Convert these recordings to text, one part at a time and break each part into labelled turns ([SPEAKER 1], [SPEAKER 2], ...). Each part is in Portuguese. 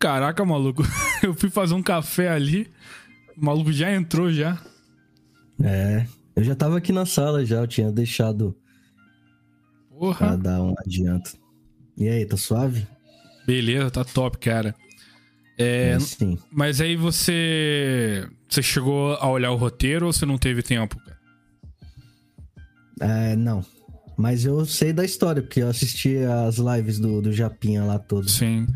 [SPEAKER 1] Caraca, maluco. Eu fui fazer um café ali. O maluco já entrou já.
[SPEAKER 2] É, eu já tava aqui na sala já, eu tinha deixado
[SPEAKER 1] Porra.
[SPEAKER 2] pra dar um adianto. E aí, tá suave?
[SPEAKER 1] Beleza, tá top, cara. É,
[SPEAKER 2] sim.
[SPEAKER 1] mas aí você. Você chegou a olhar o roteiro ou você não teve tempo, cara?
[SPEAKER 2] É, não. Mas eu sei da história, porque eu assisti as lives do, do Japinha lá todo.
[SPEAKER 1] Sim.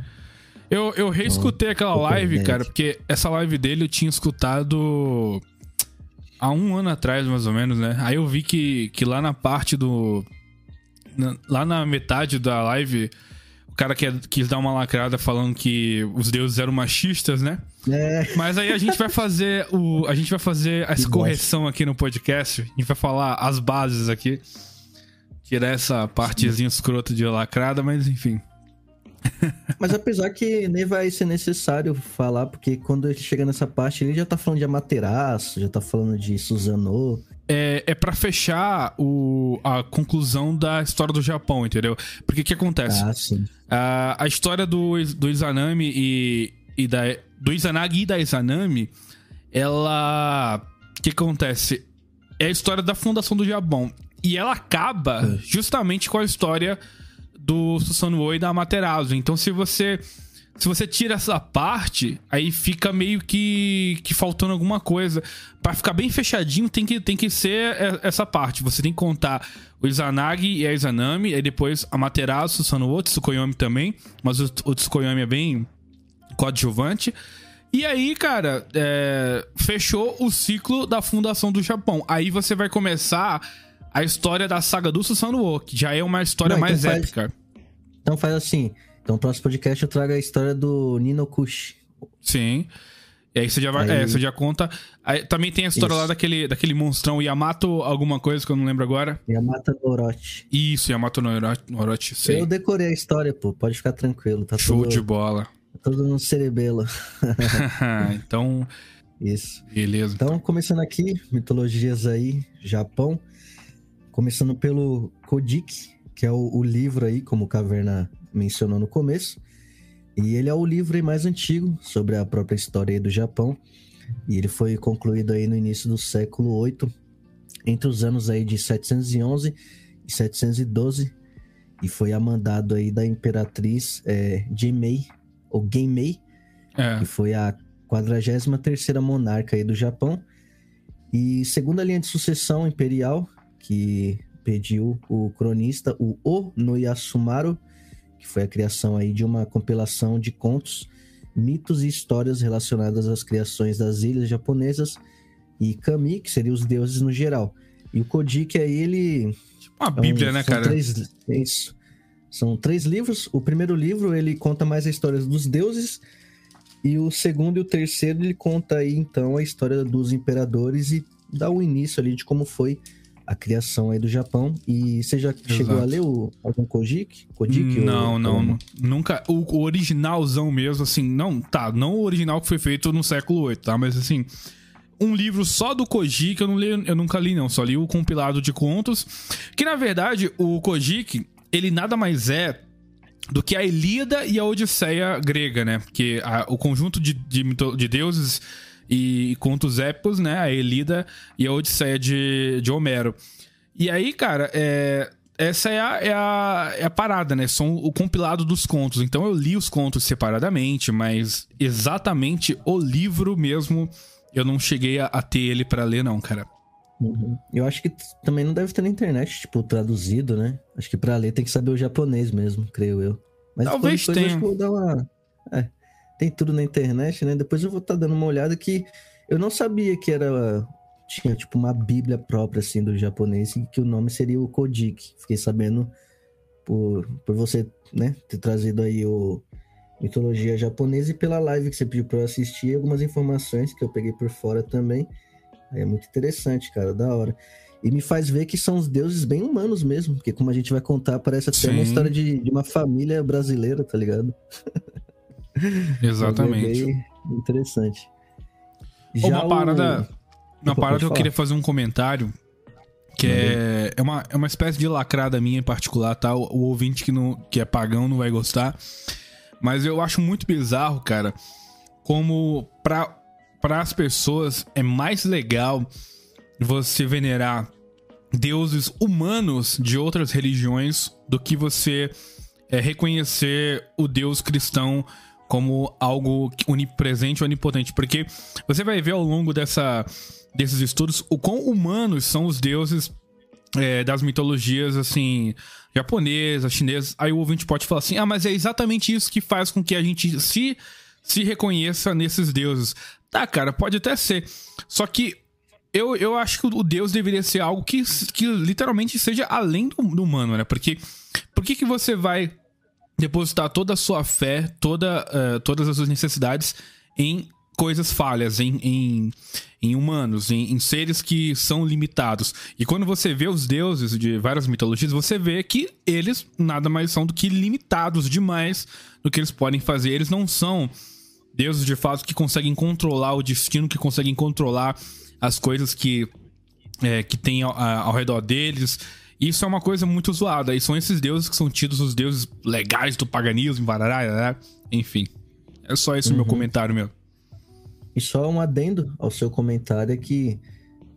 [SPEAKER 1] Eu, eu reescutei aquela live, cara, porque essa live dele eu tinha escutado há um ano atrás, mais ou menos, né? Aí eu vi que, que lá na parte do. na- lá na metade da live, o cara quer, quis dar uma lacrada falando que os deuses eram machistas, né?
[SPEAKER 2] É,
[SPEAKER 1] Mas aí a gente vai fazer o. A gente vai fazer essa correção aqui no podcast. A gente vai falar as bases aqui. Tirar essa partezinha escrota de lacrada, mas enfim.
[SPEAKER 2] mas apesar que nem vai ser necessário falar, porque quando ele chega nessa parte, ele já tá falando de Amaterasu, já tá falando de Suzano.
[SPEAKER 1] É, é para fechar o, a conclusão da história do Japão, entendeu? Porque o que acontece?
[SPEAKER 2] Ah, sim.
[SPEAKER 1] A, a história do, do Izanami e, e da. Do Izanagi e da Izanami, ela. O que acontece? É a história da fundação do Japão. E ela acaba justamente com a história do Susanoo e da Amaterasu. Então, se você. Se você tira essa parte, aí fica meio que, que faltando alguma coisa. Pra ficar bem fechadinho, tem que, tem que ser essa parte. Você tem que contar o Izanagi e a Izanami, aí depois a Materasu, Susanoo, Tsukuyomi também. Mas o, o Tsukuyomi é bem coadjuvante. E aí, cara, é, fechou o ciclo da fundação do Japão. Aí você vai começar a história da saga do Susanoo, que já é uma história
[SPEAKER 2] Não, então
[SPEAKER 1] mais
[SPEAKER 2] faz-
[SPEAKER 1] épica.
[SPEAKER 2] Então faz assim. Então, no próximo podcast eu trago a história do Ninokushi.
[SPEAKER 1] Sim. E aí você já vai.
[SPEAKER 2] Aí-
[SPEAKER 1] É, você já conta. Aí também tem a história
[SPEAKER 2] Isso.
[SPEAKER 1] lá daquele, daquele monstrão Yamato, alguma coisa que eu não lembro agora.
[SPEAKER 2] Yamata Orochi.
[SPEAKER 1] Isso, Yamato no Oro- no Orochi. Sei.
[SPEAKER 2] Eu decorei a história, pô. Pode ficar tranquilo. Tá
[SPEAKER 1] Show
[SPEAKER 2] tudo,
[SPEAKER 1] de bola.
[SPEAKER 2] tudo no cerebelo.
[SPEAKER 1] então,
[SPEAKER 2] Isso.
[SPEAKER 1] beleza.
[SPEAKER 2] Então, começando aqui, mitologias aí, Japão. Começando pelo Kojiki, que é o, o livro aí, como o Caverna mencionou no começo. E ele é o livro mais antigo sobre a própria história aí do Japão. E ele foi concluído aí no início do século VIII, entre os anos aí de 711 e 712. E foi a mandado aí da imperatriz é, Jimei, ou Genmei,
[SPEAKER 1] É.
[SPEAKER 2] que foi a 43ª monarca aí do Japão. E segundo a linha de sucessão imperial, que pediu o cronista, o O no Yasumaru, que foi a criação aí de uma compilação de contos, mitos e histórias relacionadas às criações das ilhas japonesas, e Kami, que seriam os deuses no geral. E o Kojiki aí, ele
[SPEAKER 1] Uma
[SPEAKER 2] é
[SPEAKER 1] bíblia, né, cara?
[SPEAKER 2] Três, é isso. São três livros. O primeiro livro ele conta mais a história dos deuses. E o segundo e o terceiro ele conta aí então a história dos imperadores e dá o início ali de como foi a criação aí do Japão. E você já chegou a ler o algum Kojiki? Kojiki
[SPEAKER 1] Não,
[SPEAKER 2] ou-
[SPEAKER 1] não,
[SPEAKER 2] ou-
[SPEAKER 1] nu- nunca. O, o originalzão mesmo, assim, não, tá, não o original que foi feito no século VIII, tá? Mas assim, um livro só do Kojiki eu, não li, eu nunca li, não. Só li o compilado de contos. Que na verdade, o Kojiki, ele nada mais é do que a Ilíada e a Odisseia grega, né? Porque a- o conjunto de, de, de deuses e contos épicos, né? A Ilíada e a Odisseia de, de Homero. E aí, cara, é, essa é a, é, a, é a parada, né? São o compilado dos contos. Então eu li os contos separadamente, mas exatamente o livro mesmo eu não cheguei a, a ter ele pra ler, não, cara.
[SPEAKER 2] Uhum. Eu acho que também não deve ter na internet, tipo, traduzido, né? Acho que pra ler tem que saber o japonês mesmo, creio eu. Mas
[SPEAKER 1] Talvez
[SPEAKER 2] depois, depois eu
[SPEAKER 1] tenha.
[SPEAKER 2] acho que vou dar uma. É, tem tudo na internet, né? Depois eu vou estar dando uma olhada que eu não sabia que era. Tinha, tipo, uma bíblia própria, assim, do japonês, e que o nome seria o Kojiki. Fiquei sabendo por, por você, né, ter trazido aí o mitologia japonesa e pela live que você pediu pra eu assistir, algumas informações que eu peguei por fora também. Aí É muito interessante, cara, da hora. E me faz ver que são os deuses bem humanos mesmo, porque como a gente vai contar, parece até uma
[SPEAKER 1] Sim.
[SPEAKER 2] história de, de uma família brasileira, tá ligado?
[SPEAKER 1] Exatamente.
[SPEAKER 2] É interessante.
[SPEAKER 1] Ô, uma
[SPEAKER 2] o-
[SPEAKER 1] parada, uma
[SPEAKER 2] Opa,
[SPEAKER 1] parada que eu
[SPEAKER 2] falar.
[SPEAKER 1] queria fazer um comentário. Que é, é, uma, é uma espécie de lacrada minha em particular, tá? O, o ouvinte que, não, que é pagão não vai gostar. Mas eu acho muito bizarro, cara, como pra, pra as pessoas é mais legal você venerar deuses humanos de outras religiões do que você é, reconhecer o Deus cristão como algo onipresente ou onipotente. Porque você vai ver ao longo dessa, desses estudos o quão humanos são os deuses é, das mitologias, assim, japonesas, chinesas. Aí o ouvinte pode falar assim: ah, mas é exatamente isso que faz com que a gente se, se reconheça nesses deuses. Tá, cara, pode até ser. Só que eu, eu acho que o Deus deveria ser algo que, que literalmente seja além do, do humano, né? Porque por que, que você vai depositar toda a sua fé, toda, uh, todas as suas necessidades em coisas falhas, em, em, em humanos, em, em, seres que são limitados. E quando você vê os deuses de várias mitologias, você vê que eles nada mais são do que limitados demais no que eles podem fazer. Eles não são deuses de fato que conseguem controlar o destino, que conseguem controlar as coisas que, é, que tem ao, ao, redor deles. Isso é uma coisa muito zoada. E são esses deuses que são tidos os deuses legais do paganismo, barará, enfim. É só esse o meu uhum. comentário, meu.
[SPEAKER 2] E só um adendo ao seu comentário é que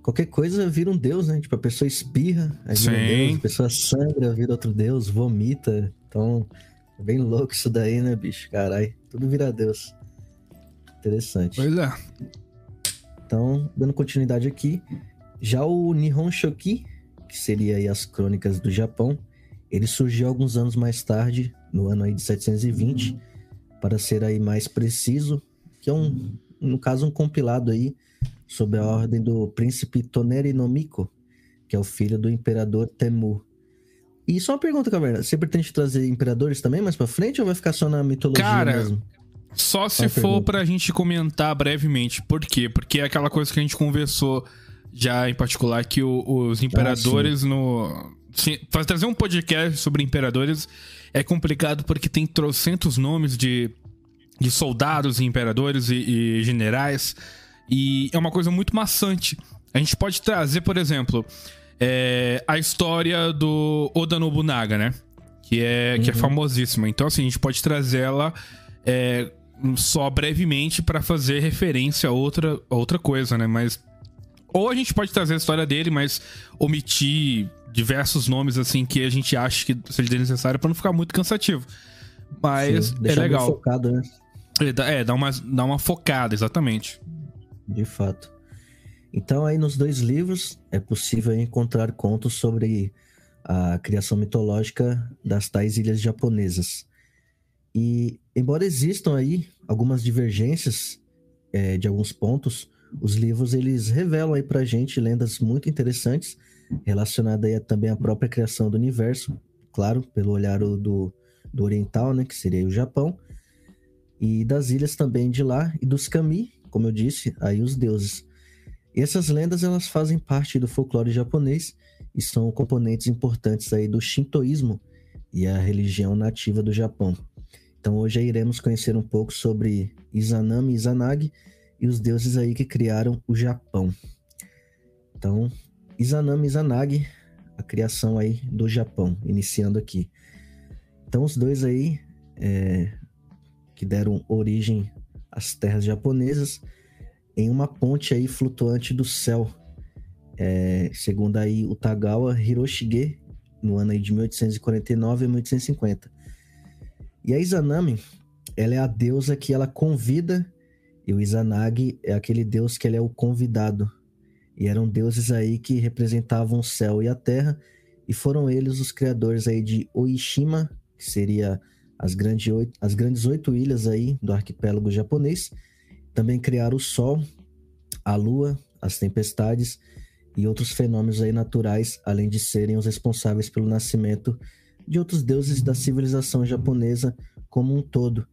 [SPEAKER 2] qualquer coisa vira um deus, né? Tipo, a pessoa espirra, aí vira um deus, a pessoa sangra, vira outro deus, vomita. Então, é bem louco isso daí, né, bicho? Caralho, tudo vira deus. Interessante.
[SPEAKER 1] Pois é.
[SPEAKER 2] Então, dando continuidade aqui, já o Nihon Shoki, que seria aí as crônicas do Japão, ele surgiu alguns anos mais tarde, no ano aí de 720, para ser aí mais preciso, que é um, no caso, um compilado aí sob a ordem do príncipe Toneri no Miko, que é o filho do imperador Temu. E só uma pergunta, Caverna, você pretende trazer imperadores também mais para frente ou vai ficar só na mitologia
[SPEAKER 1] Cara,
[SPEAKER 2] mesmo?
[SPEAKER 1] Só se for pergunta. pra gente comentar brevemente. Por quê? Porque é aquela coisa que a gente conversou já em particular, que o, os imperadores ah, no. Sim, trazer um podcast sobre imperadores é complicado porque tem trocentos nomes de, de soldados e imperadores e, e generais. E é uma coisa muito maçante. A gente pode trazer, por exemplo, é, a história do Oda Nobunaga, né? Que é, uhum. que é uhum. famosíssima. Então, assim, a gente pode trazer ela é, só brevemente para fazer referência a outra, a outra coisa, né? Mas. Ou a gente pode trazer a história dele, mas omitir diversos nomes assim que a gente acha que seja necessário para não ficar muito cansativo. Mas Sim, é legal.
[SPEAKER 2] Focado, né?
[SPEAKER 1] É, é, dá uma, dá uma focada, exatamente.
[SPEAKER 2] De fato. Então, aí nos dois livros é possível encontrar contos sobre a criação mitológica das tais ilhas japonesas. E, embora existam aí algumas divergências é, de alguns pontos, os livros eles revelam aí pra gente lendas muito interessantes relacionadas aí também à própria criação do universo, claro, pelo olhar do, do oriental, né, que seria o Japão, e das ilhas também de lá e dos kami, como eu disse, aí os deuses. E essas lendas elas fazem parte do folclore japonês e são componentes importantes aí do shintoísmo e a religião nativa do Japão. Então hoje iremos conhecer um pouco sobre Izanami e Izanagi e os deuses aí que criaram o Japão. Então, Izanami Izanagi, a criação aí do Japão, iniciando aqui. Então os dois aí é, que deram origem às terras japonesas em uma ponte aí flutuante do céu, é, segundo aí o Tagawa Hiroshige, no ano aí de 1849 a 1850. E a Izanami, ela é a deusa que ela convida, e o Izanagi é aquele deus que ele é o convidado. E eram deuses aí que representavam o céu e a terra, e foram eles os criadores aí de Oishima, que seria as, grande oito, as grandes oito ilhas aí do arquipélago japonês. Também criaram o sol, a lua, as tempestades e outros fenômenos aí naturais, além de serem os responsáveis pelo nascimento de outros deuses da civilização japonesa como um todo.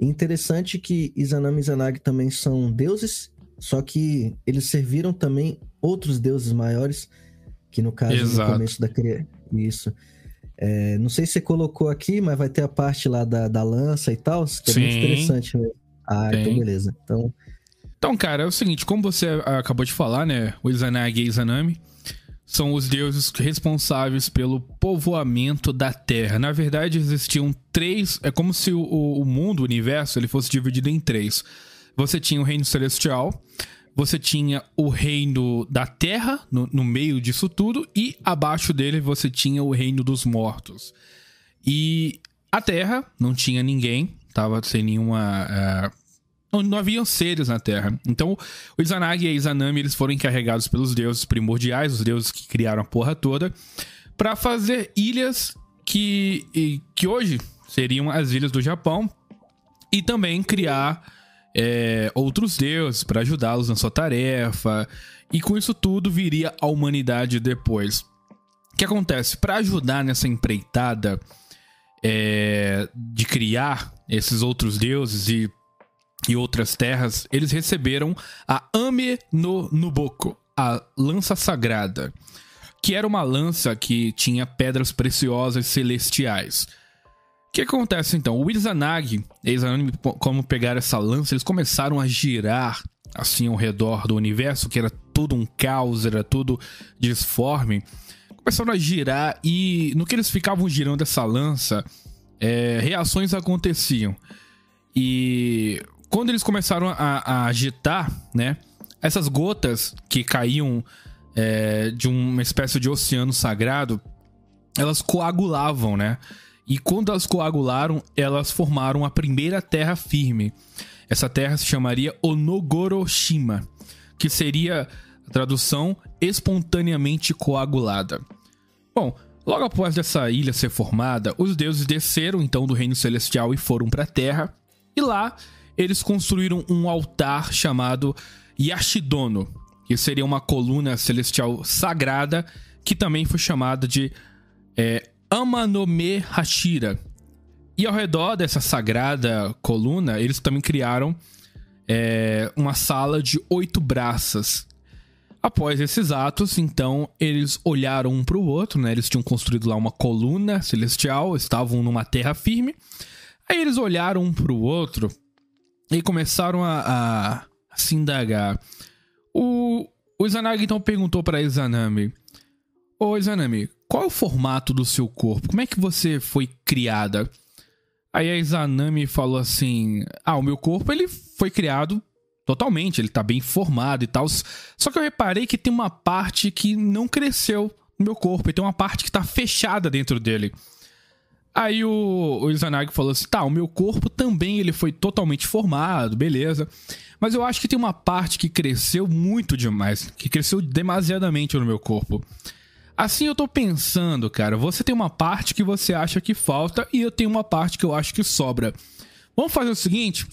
[SPEAKER 2] Interessante que Izanami e Izanagi também são deuses, só que eles serviram também outros deuses maiores, que no caso Exato. no começo da criação. Isso. É, não sei se você colocou aqui, mas vai ter a parte lá da, da lança e tal, que é Sim. muito interessante mesmo. Ah, Tem. então beleza. Então...
[SPEAKER 1] então, cara, é o seguinte, como você acabou de falar, né? O Izanagi e Izanami são os deuses responsáveis pelo povoamento da Terra. Na verdade, existiam três. É como se o, o mundo, o universo, ele fosse dividido em três. Você tinha o reino celestial, você tinha o reino da Terra no, no meio disso tudo, e abaixo dele você tinha o reino dos mortos. E a Terra não tinha ninguém, tava sem nenhuma. Uh, não, não haviam seres na Terra. Então, o Izanagi e a Izanami eles foram encarregados pelos deuses primordiais, os deuses que criaram a porra toda, para fazer ilhas que, que hoje seriam as ilhas do Japão e também criar é, outros deuses para ajudá-los na sua tarefa. E com isso tudo viria a humanidade depois. O que acontece? Para ajudar nessa empreitada é, de criar esses outros deuses e e outras terras, eles receberam a Ame no Nuboko, a lança sagrada, que era uma lança que tinha pedras preciosas celestiais. O que acontece então? O Izanagi, eles como pegaram essa lança, eles começaram a girar assim ao redor do universo, que era tudo um caos, era tudo disforme. Começaram a girar e no que eles ficavam girando essa lança, é, reações aconteciam. E quando eles começaram a, a agitar, né? Essas gotas que caíam é, de uma espécie de oceano sagrado, elas coagulavam, né? E quando elas coagularam, elas formaram a primeira terra firme. Essa terra se chamaria Onogoroshima, que seria a tradução espontaneamente coagulada. Bom, logo após essa ilha ser formada, os deuses desceram então do reino celestial e foram para a terra. E lá eles construíram um altar chamado Yashidono, que seria uma coluna celestial sagrada, que também foi chamada de é, Amanome Hashira. E ao redor dessa sagrada coluna, eles também criaram é, uma sala de oito braças. Após esses atos, então, eles olharam um para o outro, né? Eles tinham construído lá uma coluna celestial, estavam numa terra firme. Aí eles olharam um para o outro e começaram a, a, se indagar. O, o Izanagi então perguntou para Izanami: Ô Izanami, qual é o formato do seu corpo? Como é que você foi criada? Aí a Izanami falou assim: Ah, o meu corpo ele foi criado totalmente, ele tá bem formado e tal. Só que eu reparei que tem uma parte que não cresceu no meu corpo, e tem uma parte que tá fechada dentro dele. Aí o, o Izanagi falou assim: tá, o meu corpo também ele foi totalmente formado, beleza. Mas eu acho que tem uma parte que cresceu muito demais, que cresceu demasiadamente no meu corpo. Assim eu tô pensando, cara, você tem uma parte que você acha que falta e eu tenho uma parte que eu acho que sobra. Vamos fazer o seguinte: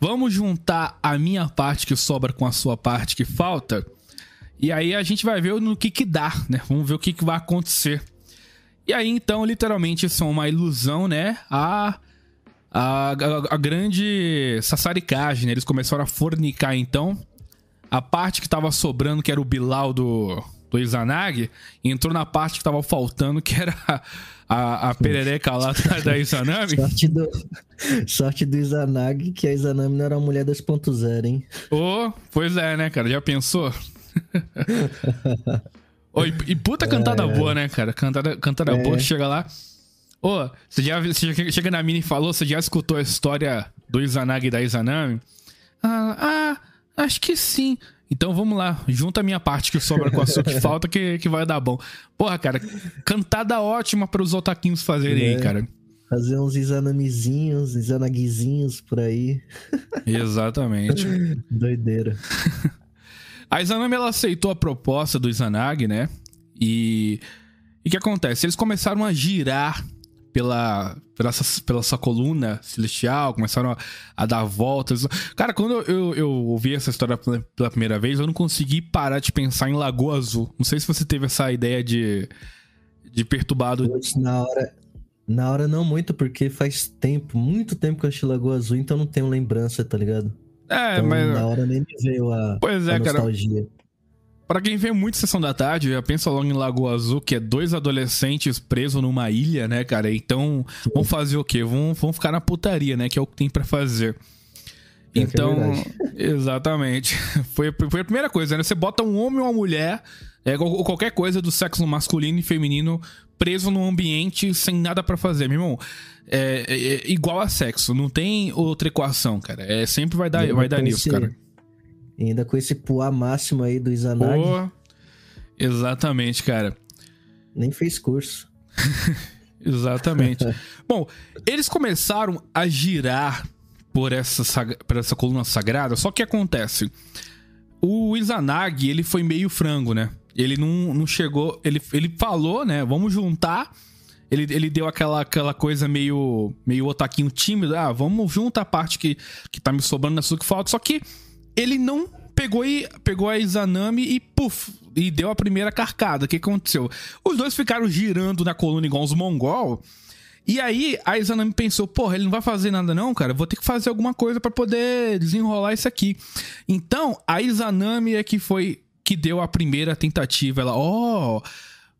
[SPEAKER 1] vamos juntar a minha parte que sobra com a sua parte que falta. E aí a gente vai ver no que que dá, né? Vamos ver o que que vai acontecer. E aí, então, literalmente, são uma ilusão, né? A, a, a, a grande sassaricagem, né? Eles começaram a fornicar, então. A parte que tava sobrando, que era o Bilal do, do Izanagi, entrou na parte que tava faltando, que era a, a perereca lá da Izanami.
[SPEAKER 2] Sorte do, sorte do Izanagi, que a Izanami não era a mulher 2.0, hein?
[SPEAKER 1] Oh, pois é, né, cara? Já pensou? Oh, e, e, puta cantada é, boa, né, cara? Cantada, cantada é. boa, chega lá. Ô, oh, você já você chega na mina e falou, você já escutou a história do Izanagi e da Izanami? Ah, ah, acho que sim. Então vamos lá, junta a minha parte que sobra com a sua que falta que, que vai dar bom. Porra, cara, cantada ótima para os otaquinhos fazerem é, aí, cara.
[SPEAKER 2] Fazer uns Izanamizinhos, Izanagizinhos por aí.
[SPEAKER 1] Exatamente.
[SPEAKER 2] Doideira.
[SPEAKER 1] A Izanami ela aceitou a proposta do Izanagi, né? E o que acontece? Eles começaram a girar pela, pela, essa, pela essa coluna celestial, começaram a, a, dar voltas. Cara, quando eu, eu, eu ouvi essa história pela, pela, primeira vez, eu não consegui parar de pensar em Lagoa Azul. Não sei se você teve essa ideia de, de perturbado.
[SPEAKER 2] Na hora, na hora não muito, porque faz tempo, muito tempo que eu achei Lagoa Azul, então não tenho lembrança, tá ligado?
[SPEAKER 1] É, então, mas.
[SPEAKER 2] Na hora nem me veio a,
[SPEAKER 1] pois é,
[SPEAKER 2] a nostalgia.
[SPEAKER 1] Cara. Pra quem vê muito Sessão da Tarde, já pensa logo em Lagoa Azul, que é dois adolescentes presos numa ilha, né, cara? Então, vão fazer o quê? Vão, vão ficar na putaria, né? Que é o que tem para fazer.
[SPEAKER 2] Que é
[SPEAKER 1] Então,
[SPEAKER 2] verdade.
[SPEAKER 1] exatamente. Foi, foi a primeira coisa, né? Você bota um homem ou uma mulher, é, ou qualquer coisa do sexo masculino e feminino preso num ambiente sem nada pra fazer, meu irmão. É, é- é igual a sexo, não tem outra equação, cara. É, sempre vai dar, vai dar nisso,
[SPEAKER 2] esse-
[SPEAKER 1] cara.
[SPEAKER 2] Ainda com esse puá máximo aí do Izanagi,
[SPEAKER 1] Pô, exatamente, cara.
[SPEAKER 2] nem fez curso.
[SPEAKER 1] Exatamente. Bom, eles começaram a girar por essa, por essa coluna sagrada, só que acontece. O Izanagi, ele foi meio frango, né? Ele não, não chegou. Ele, ele falou, né? Vamos juntar. Ele, ele deu aquela, aquela coisa meio, meio otaquinho tímido. Ah, vamos juntar a parte que, que tá me sobrando na sua que falta. Só que ele não pegou e pegou a Izanami e puf, e deu a primeira carcada. O que aconteceu? Os dois ficaram girando na coluna igual os mongol. E aí a Izanami pensou, porra, ele não vai fazer nada não, cara. Vou ter que fazer alguma coisa pra poder desenrolar isso aqui. Então, a Izanami é que foi que deu a primeira tentativa. Ela, ó,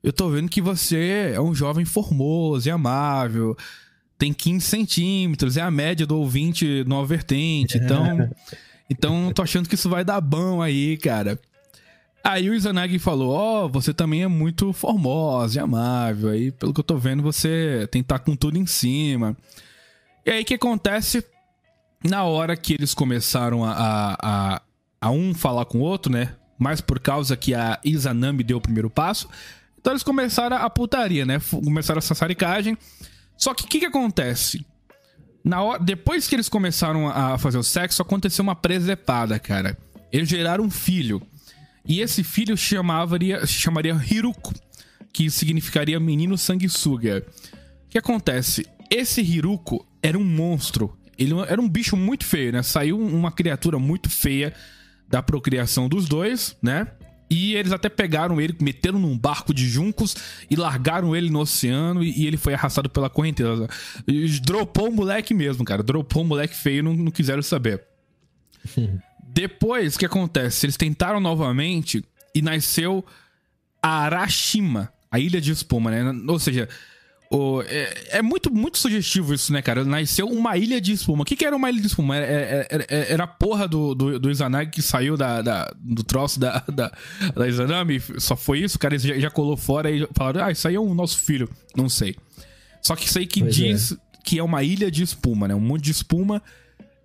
[SPEAKER 1] eu tô vendo que você é um jovem formoso e amável. Tem 15 centímetros, é a média do ouvinte nova vertente. Então, então tô achando que isso vai dar bom aí, cara. Aí o Izanagi falou: Ó, você também é muito formosa e amável. Aí, pelo que eu tô vendo, você tem que estar com tudo em cima. E aí, o que acontece? Na hora que eles começaram a, a, a, a um falar com o outro, né? Mas por causa que a Izanami deu o primeiro passo. Então eles começaram a putaria, né? Começaram essa saricagem. Só que o que, que acontece? Na hora, depois que eles começaram a fazer o sexo, aconteceu uma presepada, cara. Eles geraram um filho. E esse filho chamaria, chamaria Hiruko, que significaria menino sanguessuga. O que acontece? Esse Hiruko era um monstro. Ele era um bicho muito feio, né? Saiu uma criatura muito feia da procriação dos dois, né? E eles até pegaram ele, meteram num barco de juncos e largaram ele no oceano e, e ele foi arrastado pela correnteza. E Dropou o moleque mesmo, cara. Dropou o moleque feio, não, não quiseram saber. Depois, o que acontece? Eles tentaram novamente e nasceu a Arashima, a ilha de espuma, né? Ou seja, o- é, é muito, muito sugestivo isso, né, cara? Nasceu uma ilha de espuma. O que, que era uma ilha de espuma? Era, era, era- era a porra do, do, do Izanagi que saiu da, da- do troço da, da, da Izanami. Só foi isso? O cara já, já colou fora e falaram: Ah, isso aí é o nosso filho. Não sei. Só que sei que
[SPEAKER 2] Pois é.
[SPEAKER 1] diz que é uma ilha de espuma, né? Um monte de espuma.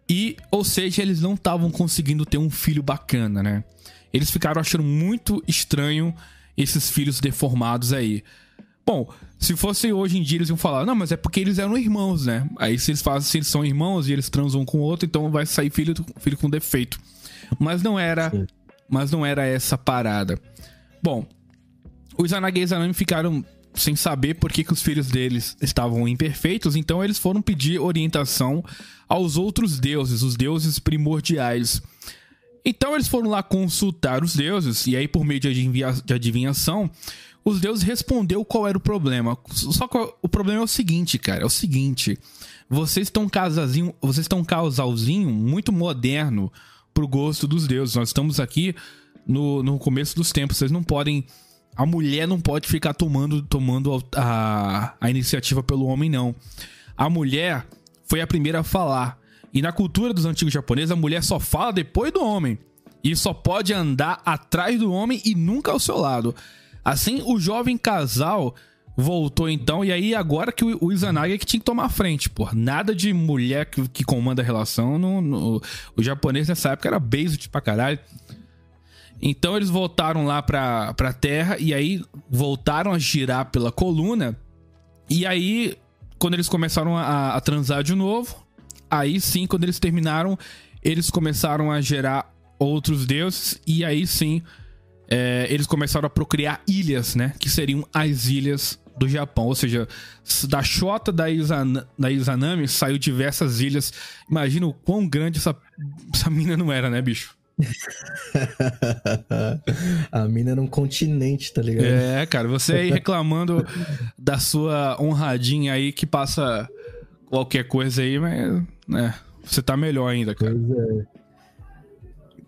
[SPEAKER 1] E, ou seja, eles não estavam conseguindo ter um filho bacana, né? Eles ficaram achando muito estranho esses filhos deformados aí. Bom, se fosse hoje em dia, eles iam falar, não, mas é porque eles eram irmãos, né? Aí se eles fazem, se eles são irmãos e eles transam um com o outro, então vai sair filho, filho com defeito. Mas não era.
[SPEAKER 2] Sim.
[SPEAKER 1] Mas não era essa parada. Bom, os Izanagi e Izanami ficaram sem saber por que, que os filhos deles estavam imperfeitos, então eles foram pedir orientação aos outros deuses, os deuses primordiais. Então eles foram lá consultar os deuses, e aí por meio de, adivinha- de adivinhação, os deuses respondeu qual era o problema. Só que o problema é o seguinte, cara, é o seguinte. Vocês estão casazinho, vocês estão casalzinho muito moderno pro gosto dos deuses. Nós estamos aqui no, no começo dos tempos, vocês não podem a mulher não pode ficar tomando, tomando a, a iniciativa pelo homem, não. A mulher foi a primeira a falar. E na cultura dos antigos japoneses, a mulher só fala depois do homem. E só pode andar atrás do homem e nunca ao seu lado. Assim, o jovem casal voltou então, e aí agora que o, o Izanagi é que tinha que tomar frente, pô. Nada de mulher que, que comanda a relação. No, no- o japonês nessa época era basic pra caralho. Então eles voltaram lá pra, pra terra e aí voltaram a girar pela coluna. E aí, quando eles começaram a, a transar de novo, aí sim, quando eles terminaram, eles começaram a gerar outros deuses. E aí sim, é, eles começaram a procriar ilhas, né? Que seriam as ilhas do Japão. Ou seja, da Shota da, Izana, da Izanami saiu diversas ilhas. Imagina o quão grande essa, essa mina não era, né, bicho?
[SPEAKER 2] a mina era um continente, tá ligado?
[SPEAKER 1] É, cara, você aí reclamando da sua honradinha aí que passa qualquer coisa aí, mas, né, você tá melhor ainda, cara.
[SPEAKER 2] Pois é.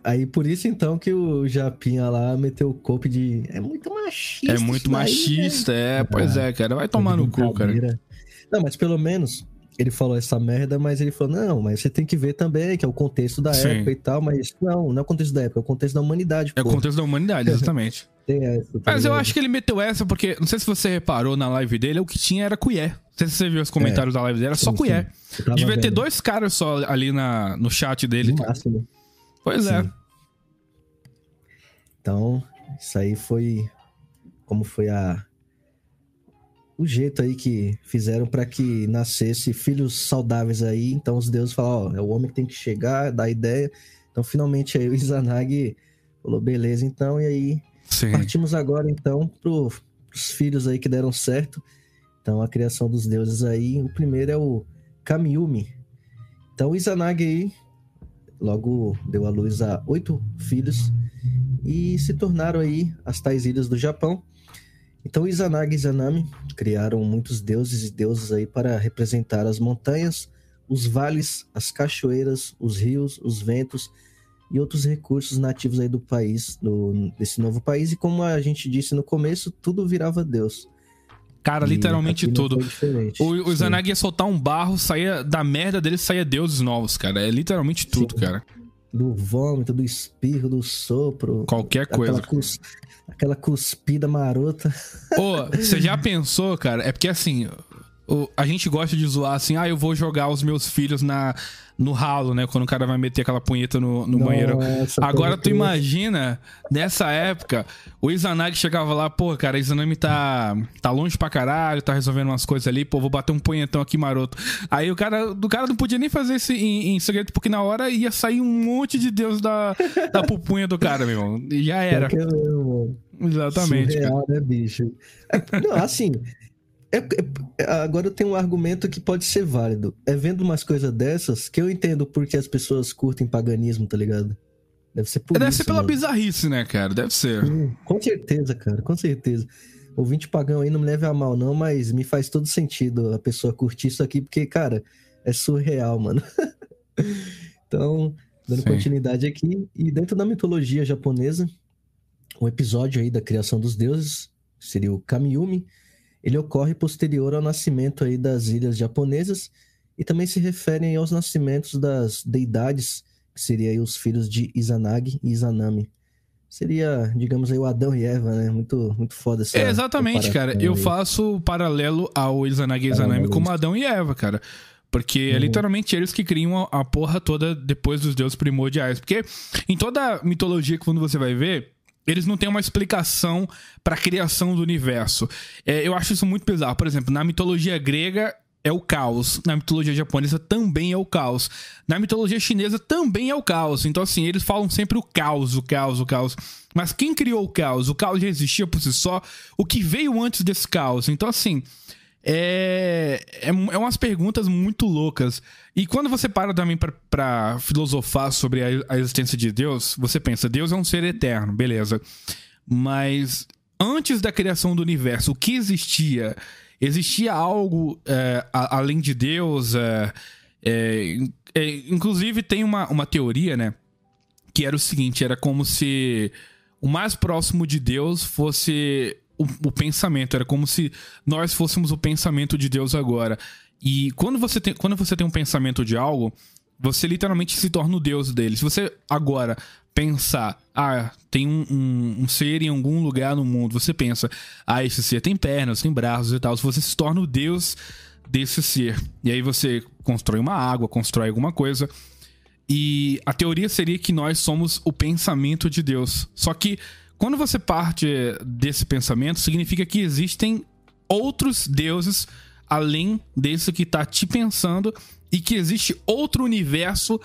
[SPEAKER 2] Aí por isso então que o Japinha lá meteu o copo de. É muito machista.
[SPEAKER 1] É muito
[SPEAKER 2] isso daí, né?"
[SPEAKER 1] machista, é, pois é, cara, vai tomar no cu, cara.
[SPEAKER 2] Não, mas pelo menos ele falou essa merda, mas ele falou, não, mas você tem que ver também que é o contexto da
[SPEAKER 1] Sim.
[SPEAKER 2] época e tal, mas não, não é o contexto da época, é o contexto da humanidade.
[SPEAKER 1] É o contexto da humanidade, exatamente.
[SPEAKER 2] Tem essa, tá
[SPEAKER 1] Mas eu acho que ele meteu essa porque, não sei se você reparou na live dele, o que tinha era colher. Não sei se você viu os comentários da live dele, era só
[SPEAKER 2] É. Sim,
[SPEAKER 1] colher.
[SPEAKER 2] sim.
[SPEAKER 1] Devia ter dois caras só ali na, no chat dele.
[SPEAKER 2] No máximo.
[SPEAKER 1] Pois é.
[SPEAKER 2] Então, isso aí foi como foi a o jeito aí que fizeram para que nascesse filhos saudáveis aí. Então os deuses falaram, ó, é o homem que tem que chegar, dar ideia. Então finalmente aí o Izanagi falou, beleza, então e aí
[SPEAKER 1] Sim.
[SPEAKER 2] Partimos agora então pro, pros filhos aí que deram certo. Então a criação dos deuses aí, o primeiro é o Kamiumi. Então o Izanagi aí logo deu à luz a oito filhos e se tornaram aí as tais ilhas do Japão. Então Izanagi e Izanami criaram muitos deuses e deusas aí para representar as montanhas, os vales, as cachoeiras, os rios, os ventos e outros recursos nativos aí do país, do, desse novo país. E como a gente disse no começo, tudo virava Deus.
[SPEAKER 1] Cara,
[SPEAKER 2] E
[SPEAKER 1] literalmente tudo. O, o. Izanagi ia soltar um barro, saía da merda dele, saía deuses novos, cara. É literalmente tudo,
[SPEAKER 2] Sim.
[SPEAKER 1] cara.
[SPEAKER 2] Do vômito, do espirro, do sopro.
[SPEAKER 1] Qualquer coisa.
[SPEAKER 2] Aquela, cus- aquela cuspida marota.
[SPEAKER 1] Ô, você já pensou, cara? É porque assim, a gente gosta de zoar assim, ah, eu vou jogar os meus filhos na, no ralo, né? Quando o cara vai meter aquela punheta no, no banheiro.
[SPEAKER 2] Nossa,
[SPEAKER 1] Agora
[SPEAKER 2] pode
[SPEAKER 1] tu imagina, nessa época, o Izanagi chegava lá, pô, cara, Izanami tá, tá longe pra caralho, tá resolvendo umas coisas ali, pô, vou bater um punhetão aqui maroto. Aí o cara, o cara não podia nem fazer isso em, em segredo, porque na hora ia sair um monte de Deus da, da pupunha do cara, meu irmão. E já era.
[SPEAKER 2] É.
[SPEAKER 1] Exatamente, cara.
[SPEAKER 2] Surreal, né, bicho? É, não, assim. É- é- agora eu tenho um argumento que pode ser válido. É vendo umas coisas dessas que eu entendo porque as pessoas curtem paganismo, tá ligado? Deve ser por
[SPEAKER 1] Deve
[SPEAKER 2] isso.
[SPEAKER 1] ser pela
[SPEAKER 2] mano.
[SPEAKER 1] bizarrice, né, cara? Deve ser.
[SPEAKER 2] Sim, Com certeza, cara, com certeza. Ouvinte pagão aí não me leve a mal, não, mas me faz todo sentido a pessoa curtir isso aqui, porque, cara, é surreal, mano. então, dando
[SPEAKER 1] Sim.
[SPEAKER 2] continuidade aqui, e dentro da mitologia japonesa, o episódio aí da criação dos deuses, seria o Kamiumi, ele ocorre posterior ao nascimento aí das ilhas japonesas e também se referem aos nascimentos das deidades, que seria aí os filhos de Izanagi e Izanami. Seria, digamos aí, o Adão e Eva, né? Muito, muito foda essa
[SPEAKER 1] É, exatamente, cara. Eu
[SPEAKER 2] aí.
[SPEAKER 1] faço o paralelo ao Izanagi e Izanami como. Adão e Eva, cara. Porque é
[SPEAKER 2] Uhum.
[SPEAKER 1] literalmente eles que criam a, a porra toda depois dos deuses primordiais. Porque em toda mitologia, quando você vai ver, eles não têm uma explicação pra criação do universo. É, eu acho isso muito bizarro. Por exemplo, na mitologia grega é o caos. Na mitologia japonesa também é o caos. Na mitologia chinesa também é o caos. Então, assim, eles falam sempre o caos, o caos, o caos. Mas quem criou o caos? O caos já existia por si só. O que veio antes desse caos? Então, assim, é, é, é umas perguntas muito loucas. E quando você para também pra filosofar sobre a, a existência de Deus, você pensa, Deus é um ser eterno, beleza. Mas antes da criação do universo, o que existia? Existia algo é, a- além de Deus? É, é, é, inclusive, tem uma, uma teoria, né? Que era o seguinte: era como se o mais próximo de Deus fosse o, o pensamento. Era como se nós fôssemos o pensamento de Deus agora. E quando você tem, quando você tem um pensamento de algo, você literalmente se torna o Deus dele. Se você agora pensar, ah, tem um, um- um ser em algum lugar no mundo, você pensa, ah, esse ser tem pernas, tem braços e tal. Você se torna o Deus desse ser. E aí você constrói uma água, constrói alguma coisa. E a teoria seria que nós somos o pensamento de Deus. Só que quando você parte desse pensamento, significa que existem outros deuses além desse que tá te pensando e que existe outro universo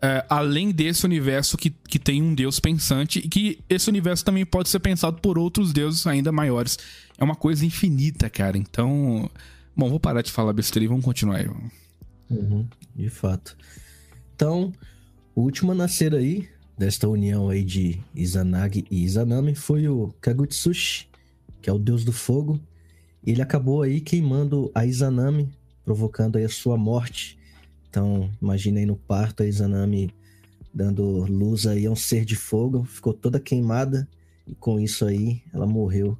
[SPEAKER 1] é, além desse universo que, que tem um deus pensante e que esse universo também pode ser pensado por outros deuses ainda maiores. É uma coisa infinita, cara. Então, bom, vou parar de falar besteira e vamos continuar aí.
[SPEAKER 2] Uhum, de fato. Então, o último a nascer aí, desta união aí de Izanagi e Izanami, foi o Kagutsushi, que é o deus do fogo. Ele acabou aí queimando a Izanami, provocando aí a sua morte. Então, imagina aí no parto a Izanami dando luz aí a um ser de fogo, ficou toda queimada e com isso aí ela morreu.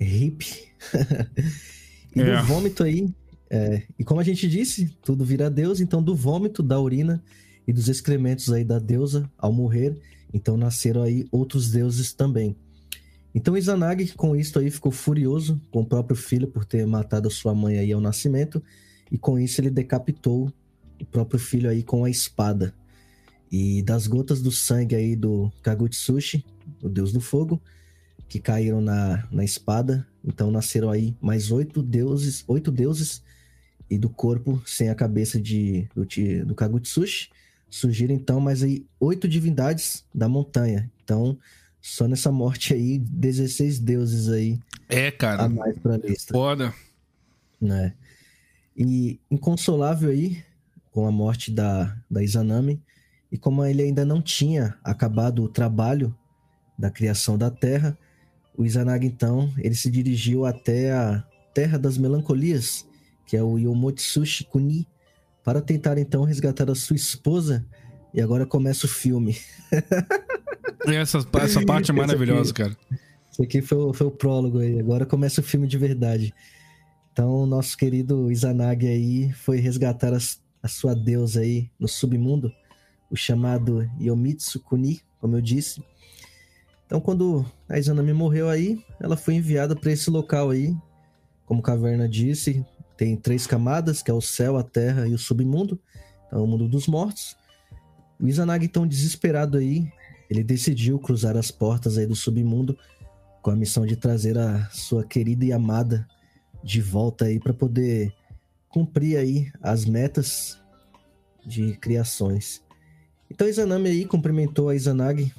[SPEAKER 2] Hip. e
[SPEAKER 1] É.
[SPEAKER 2] do vômito aí, É, e como a gente disse, tudo vira Deus, então do vômito, da urina e dos excrementos aí da deusa ao morrer, então nasceram aí outros deuses também. Então Izanagi com isso aí ficou furioso com o próprio filho por ter matado sua mãe aí ao nascimento e com isso ele decapitou o próprio filho aí com a espada. E das gotas do sangue aí do Kagutsushi, o deus do fogo, que caíram na, na espada, então nasceram aí mais oito deuses, oito deuses e do corpo sem a cabeça de, do, do Kagutsushi, surgiram então mais aí oito divindades da montanha. Então, só nessa morte aí, 16 deuses aí.
[SPEAKER 1] É, cara.
[SPEAKER 2] A mais pra lista.
[SPEAKER 1] Foda.
[SPEAKER 2] Né? E inconsolável aí, com a morte da, da Izanami, e como ele ainda não tinha acabado o trabalho da criação da Terra, o Izanagi então, ele se dirigiu até a Terra das Melancolias, que é o Yomotsushi Kuni, para tentar então resgatar a sua esposa. E agora começa o filme.
[SPEAKER 1] essa, essa parte é maravilhosa, aqui, cara.
[SPEAKER 2] Isso aqui foi, foi o prólogo aí. Agora começa o filme de verdade. Então, o nosso querido Izanagi aí foi resgatar as, a sua deusa aí no submundo, o chamado Yomitsu Kuni, como eu disse. Então, quando a Izanami morreu aí, ela foi enviada para esse local aí, como Caverna disse, tem três camadas, que é o céu, a terra e o submundo. Então, o mundo dos mortos. O Izanagi, tão desesperado aí, ele decidiu cruzar as portas aí do submundo com a missão de trazer a sua querida e amada de volta aí para poder cumprir aí as metas de criações. Então Izanami aí cumprimentou a Izanagi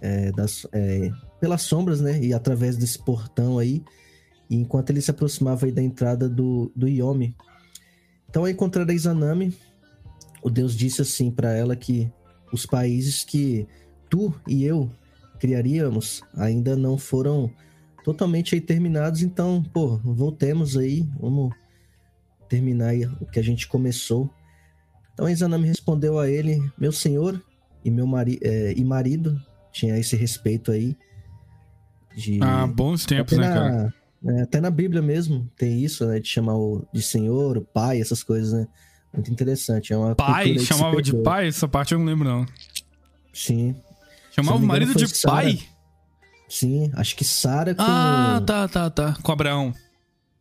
[SPEAKER 2] é, das, é, pelas sombras, né? E através desse portão aí, enquanto ele se aproximava aí da entrada do, do Yomi. Então, ao encontrar a Izanami, o Deus disse assim para ela que os países que tu e eu criaríamos ainda não foram totalmente aí terminados, então, pô, voltemos aí, vamos terminar aí o que a gente começou. Então a Izanami respondeu a ele, meu senhor e meu mari é, e marido, tinha esse respeito aí.
[SPEAKER 1] De... Ah, bons tempos, né, cara?
[SPEAKER 2] É, até na Bíblia mesmo tem isso, né? De chamar o de senhor, o pai, essas coisas, né? Muito interessante. É uma
[SPEAKER 1] pai? Chamava de pai? Essa parte eu não lembro, não.
[SPEAKER 2] Sim.
[SPEAKER 1] Chamava o marido de Sarah. pai?
[SPEAKER 2] Sim, acho que Sara com.
[SPEAKER 1] Ah, tá, tá, tá. Com Abraão.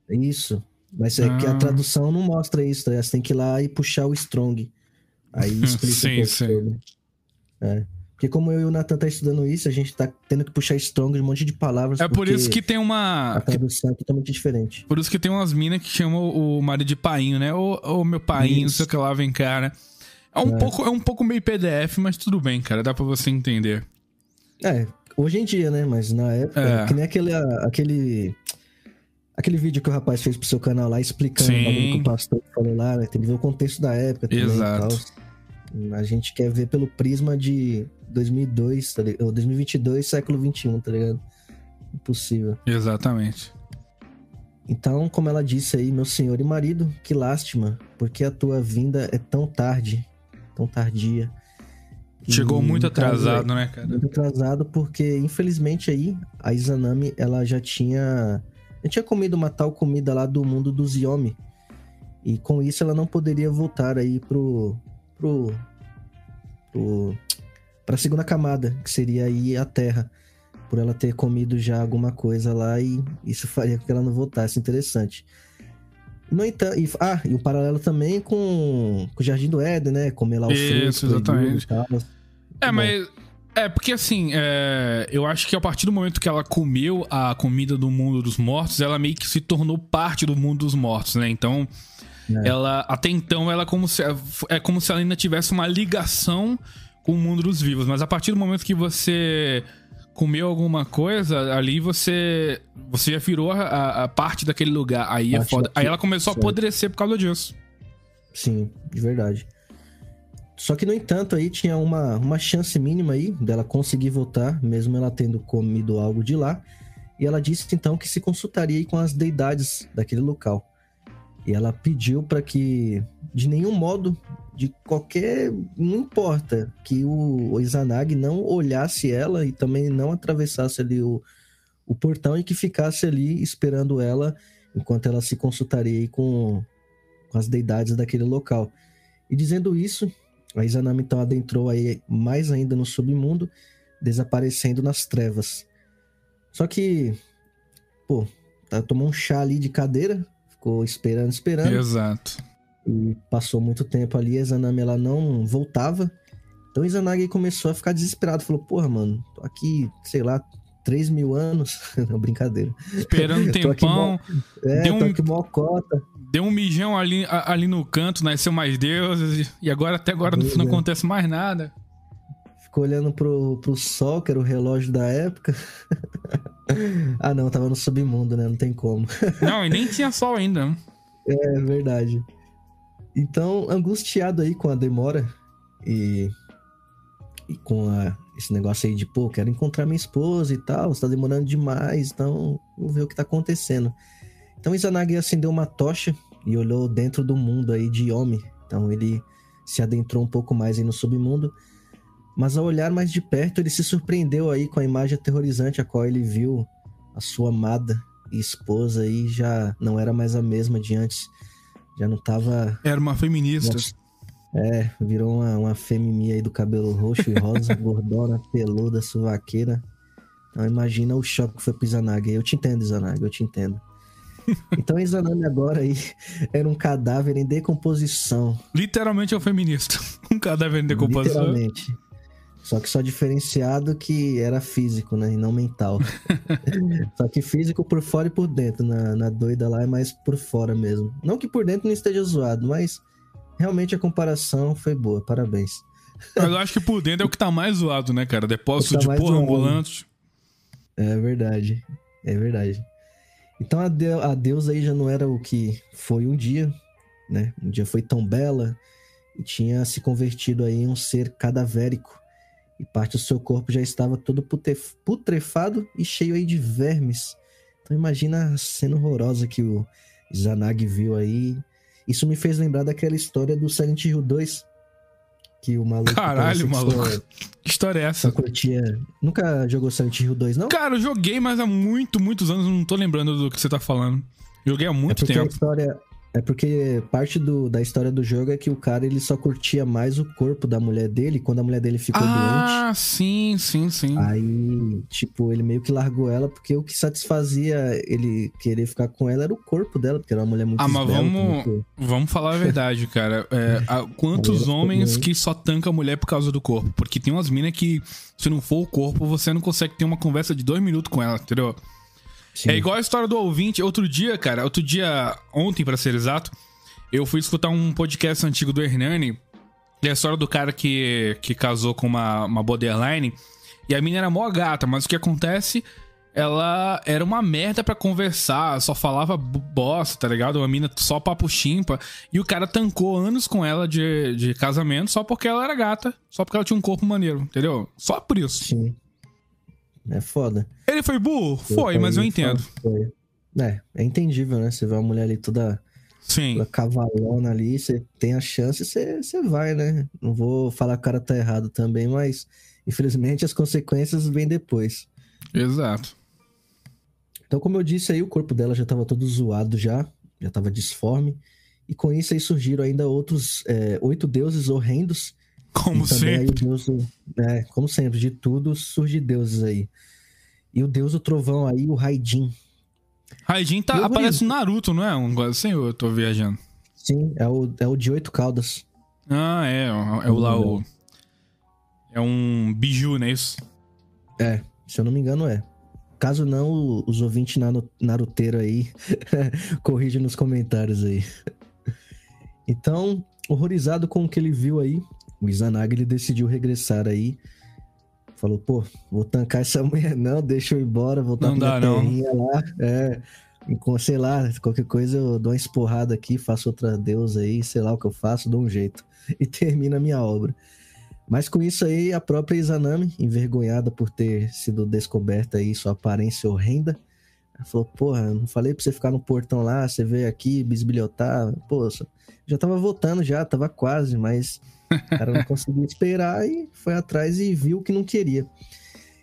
[SPEAKER 2] Isso. Mas é ah. que a ah. tradução não mostra isso, tá? Você tem que ir lá e puxar o Strong. Aí explica sim, um sim. Sobre. É. Porque como eu e o Nathan tá estudando isso, a gente tá tendo que puxar strong de um monte de palavras.
[SPEAKER 1] É por isso que tem uma.
[SPEAKER 2] A tradução é totalmente diferente.
[SPEAKER 1] Por isso que tem umas minas que chamam o marido de painho, né? Ô, ô meu painho, não sei o que lá, vem cá, né? É um, é. Pouco, é um pouco meio PDF, mas tudo bem, cara. Dá pra você entender.
[SPEAKER 2] É, hoje em dia, né? Mas na época, é. que nem aquele, aquele. Aquele vídeo que o rapaz fez pro seu canal lá explicando o que o pastor falou lá, né? Tem que ver o contexto da época também Exato. A gente quer ver pelo prisma de 2002, tá ligado? 2022, século 21, tá ligado? Impossível.
[SPEAKER 1] Exatamente.
[SPEAKER 2] Então, como ela disse aí, meu senhor e marido, que lástima, porque a tua vinda é tão tarde, tão tardia.
[SPEAKER 1] Chegou muito atrasado, né, cara?
[SPEAKER 2] Muito atrasado, porque infelizmente aí a Izanami, ela já tinha. Já tinha comido uma tal comida lá do mundo dos Yomi. E com isso ela não poderia voltar aí pro. Pro. pro para a segunda camada, que seria aí a Terra, por ela ter comido já alguma coisa lá e isso faria com que ela não voltasse. Interessante. No entanto, e, ah, e o paralelo também com, com o Jardim do Éden, né? Comer lá os
[SPEAKER 1] Isso, exatamente. É, Bom. mas é, porque assim, é, eu acho que a partir do momento que ela comeu a comida do mundo dos mortos, ela meio que se tornou parte do mundo dos mortos, né? Então, é. ela até então ela é como se é como se ela ainda tivesse uma ligação com o mundo dos vivos. Mas a partir do momento que você comeu alguma coisa, ali você você já virou a, a parte daquele lugar. Aí é foda. Aí ela começou certo. a apodrecer por causa disso.
[SPEAKER 2] Sim, de verdade. Só que, no entanto, aí tinha uma, uma chance mínima aí dela conseguir voltar, mesmo ela tendo comido algo de lá. E ela disse então que se consultaria com as deidades daquele local. E ela pediu para que, de nenhum modo, de qualquer. Não importa que o, o Izanagi não olhasse ela e também não atravessasse ali o, o portão e que ficasse ali esperando ela enquanto ela se consultaria com, com as deidades daquele local. E dizendo isso, a Izanami então adentrou aí mais ainda no submundo, desaparecendo nas trevas. Só que, pô, tá, tomou um chá ali de cadeira, ficou esperando, esperando.
[SPEAKER 1] Exato.
[SPEAKER 2] E passou muito tempo ali, a Izanami ela não voltava. Então Izanagi começou a ficar desesperado, falou, porra, mano, tô aqui, sei lá, 3 mil anos. não, brincadeira.
[SPEAKER 1] Esperando um tempão.
[SPEAKER 2] É, deu um... aqui mocota.
[SPEAKER 1] Deu um mijão ali, ali no canto, nasceu mais deuses, e agora até agora não, não acontece mais nada.
[SPEAKER 2] Ficou olhando pro, pro sol, que era o relógio da época. ah, não, tava no submundo, né? Não tem como.
[SPEAKER 1] não, e nem tinha sol ainda.
[SPEAKER 2] É, verdade. Então, angustiado aí com a demora e, e com a, esse negócio aí de, pô, quero encontrar minha esposa e tal, está demorando demais, então vou ver o que tá acontecendo. Então Izanagi acendeu uma tocha e olhou dentro do mundo aí de Yomi. Então ele se adentrou um pouco mais aí no submundo. Mas ao olhar mais de perto, ele se surpreendeu aí com a imagem aterrorizante a qual ele viu a sua amada e esposa aí já não era mais a mesma de antes. Já não tava.
[SPEAKER 1] Era uma feminista.
[SPEAKER 2] É, virou uma, uma aí do cabelo roxo e rosa, gordona, peluda, suvaqueira. Então imagina o choque que foi pro Izanagi. Eu te entendo, Izanagi, eu te entendo. Então Izanami agora aí era um cadáver em decomposição.
[SPEAKER 1] Literalmente é um feminista. Um cadáver em decomposição.
[SPEAKER 2] Literalmente. Só que só diferenciado que era físico, né? E não mental. só que físico por fora e por dentro. Na, na doida lá é mais por fora mesmo. Não que por dentro não esteja zoado, mas realmente a comparação foi boa. Parabéns.
[SPEAKER 1] Mas eu acho que por dentro é o que tá mais zoado, né, cara? Depósito tá de porra ambulante.
[SPEAKER 2] É verdade. É verdade. Então a, de a deusa aí já não era o que foi um dia, né? Um dia foi tão bela e tinha se convertido aí em um ser cadavérico. E parte do seu corpo já estava todo putrefado e cheio aí de vermes. Então imagina a cena horrorosa que o Zanag viu aí. Isso me fez lembrar daquela história do Silent Hill 2, que o maluco.
[SPEAKER 1] Caralho, maluco. Que história é essa?
[SPEAKER 2] Curtia... Nunca jogou Silent Hill 2, não?
[SPEAKER 1] Cara, eu joguei, mas há muito, muitos anos não tô lembrando do que você tá falando. Joguei há muito é tempo. A
[SPEAKER 2] história, é porque parte do, da história do jogo é que o cara ele só curtia mais o corpo da mulher dele quando a mulher dele ficou
[SPEAKER 1] ah,
[SPEAKER 2] doente.
[SPEAKER 1] Ah, sim, sim, sim.
[SPEAKER 2] Aí, tipo, ele meio que largou ela porque o que satisfazia ele querer ficar com ela era o corpo dela, porque era uma mulher muito
[SPEAKER 1] Ah, mas vamos, vamos falar a verdade, cara. É, quantos homens que só tancam a mulher por causa do corpo? Porque tem umas minas que, se não for o corpo, você não consegue ter uma conversa de dois minutos com ela, entendeu? Sim. É igual a história do ouvinte. Outro dia, cara, outro dia, ontem para ser exato, eu fui escutar um podcast antigo do Hernani. E a história do cara que, que casou com uma, uma borderline. E a menina era mó gata, mas o que acontece? Ela era uma merda para conversar, só falava bosta, tá ligado? Uma mina só papo chimpa. E o cara tancou anos com ela de, de casamento só porque ela era gata, só porque ela tinha um corpo maneiro, entendeu? Só por isso.
[SPEAKER 2] Sim. É foda.
[SPEAKER 1] Ele foi burro? Foi, mas eu entendo. Foi.
[SPEAKER 2] É, é entendível, né? Você vê uma mulher ali toda,
[SPEAKER 1] Sim.
[SPEAKER 2] toda cavalona ali, você tem a chance, você, você vai, né? Não vou falar que o cara tá errado também, mas infelizmente as consequências vêm depois.
[SPEAKER 1] Exato.
[SPEAKER 2] Então, como eu disse aí, o corpo dela já tava todo zoado já, já tava disforme. E com isso aí surgiram ainda outros é, oito deuses horrendos
[SPEAKER 1] como sempre.
[SPEAKER 2] Deus, é, como sempre, de tudo surge deuses aí. E o deus do trovão aí, o Raidin.
[SPEAKER 1] Raidin tá, aparece no Naruto, não é? Um assim, eu tô viajando.
[SPEAKER 2] Sim, é o, é o de oito caudas.
[SPEAKER 1] Ah, é. É o lá o. É um biju, não é isso?
[SPEAKER 2] É, se eu não me engano, é. Caso não, os ouvintes naruteiros aí corrigem nos comentários aí. Então, horrorizado com o que ele viu aí, o Izanagi ele decidiu regressar aí. Falou, pô, vou tancar essa mulher não, deixa eu ir embora, voltar
[SPEAKER 1] não pra dá, terrinha
[SPEAKER 2] não. lá. É, sei lá, qualquer coisa eu dou uma esporrada aqui, faço outra deusa aí, sei lá o que eu faço, dou um jeito. E termina a minha obra. Mas com isso aí, a própria Izanami, envergonhada por ter sido descoberta aí sua aparência horrenda, falou, porra, não falei pra você ficar no portão lá, você veio aqui bisbilhotar. Pô, já tava voltando já, tava quase, mas o cara não conseguiu esperar e foi atrás e viu que não queria.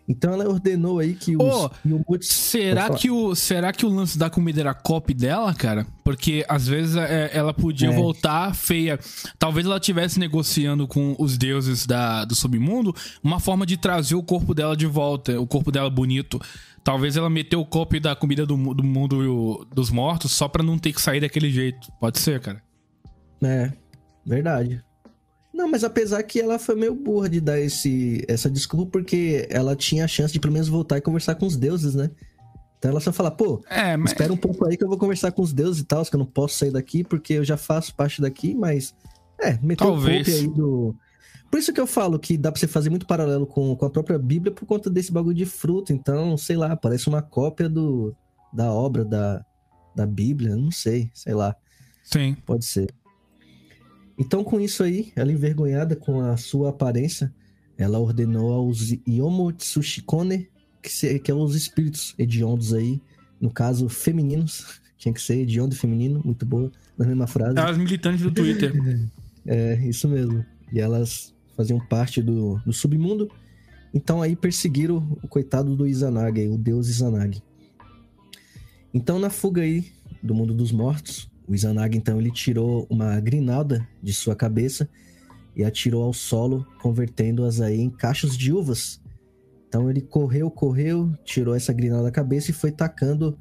[SPEAKER 2] Então ela ordenou aí que os Yomuts...
[SPEAKER 1] Será que, o, será que o lance da comida era copy dela, cara? Porque às vezes é, ela podia
[SPEAKER 2] É.
[SPEAKER 1] voltar feia. Talvez ela estivesse negociando com os deuses da, do submundo uma forma de trazer o corpo dela de volta, o corpo dela bonito. Talvez ela meteu o copy da comida do, do mundo dos mortos só pra não ter que sair daquele jeito. Pode ser, cara.
[SPEAKER 2] É, verdade. Não, mas apesar que ela foi meio burra de dar esse, essa desculpa, porque ela tinha a chance de pelo menos voltar e conversar com os deuses, né? Então ela só fala, pô,
[SPEAKER 1] É, mas.
[SPEAKER 2] espera um pouco aí que eu vou conversar com os deuses e tal, que eu não posso sair daqui porque eu já faço parte daqui, mas. É, meteu o
[SPEAKER 1] Talvez.
[SPEAKER 2] golpe aí do. Por isso que eu falo que dá pra você fazer muito paralelo com, com a própria Bíblia por conta desse bagulho de fruto. Então, sei lá, parece uma cópia do, da obra da, da Bíblia, não sei, sei lá.
[SPEAKER 1] Sim.
[SPEAKER 2] Pode ser. Então, com isso aí, ela envergonhada com a sua aparência, ela ordenou aos Yomotsushikone, que, se, que é os espíritos hediondos aí, no caso, femininos, tinha que ser hediondo e feminino, muito boa, na mesma frase.
[SPEAKER 1] As militantes do Twitter.
[SPEAKER 2] É, isso mesmo. E elas faziam parte do, do submundo. Então aí perseguiram o coitado do Izanagi, o deus Izanagi. Então na fuga aí do mundo dos mortos, o Izanagi então ele tirou uma grinalda de sua cabeça e atirou ao solo, convertendo-as aí em cachos de uvas. Então ele correu, correu, tirou essa grinalda da cabeça e foi tacando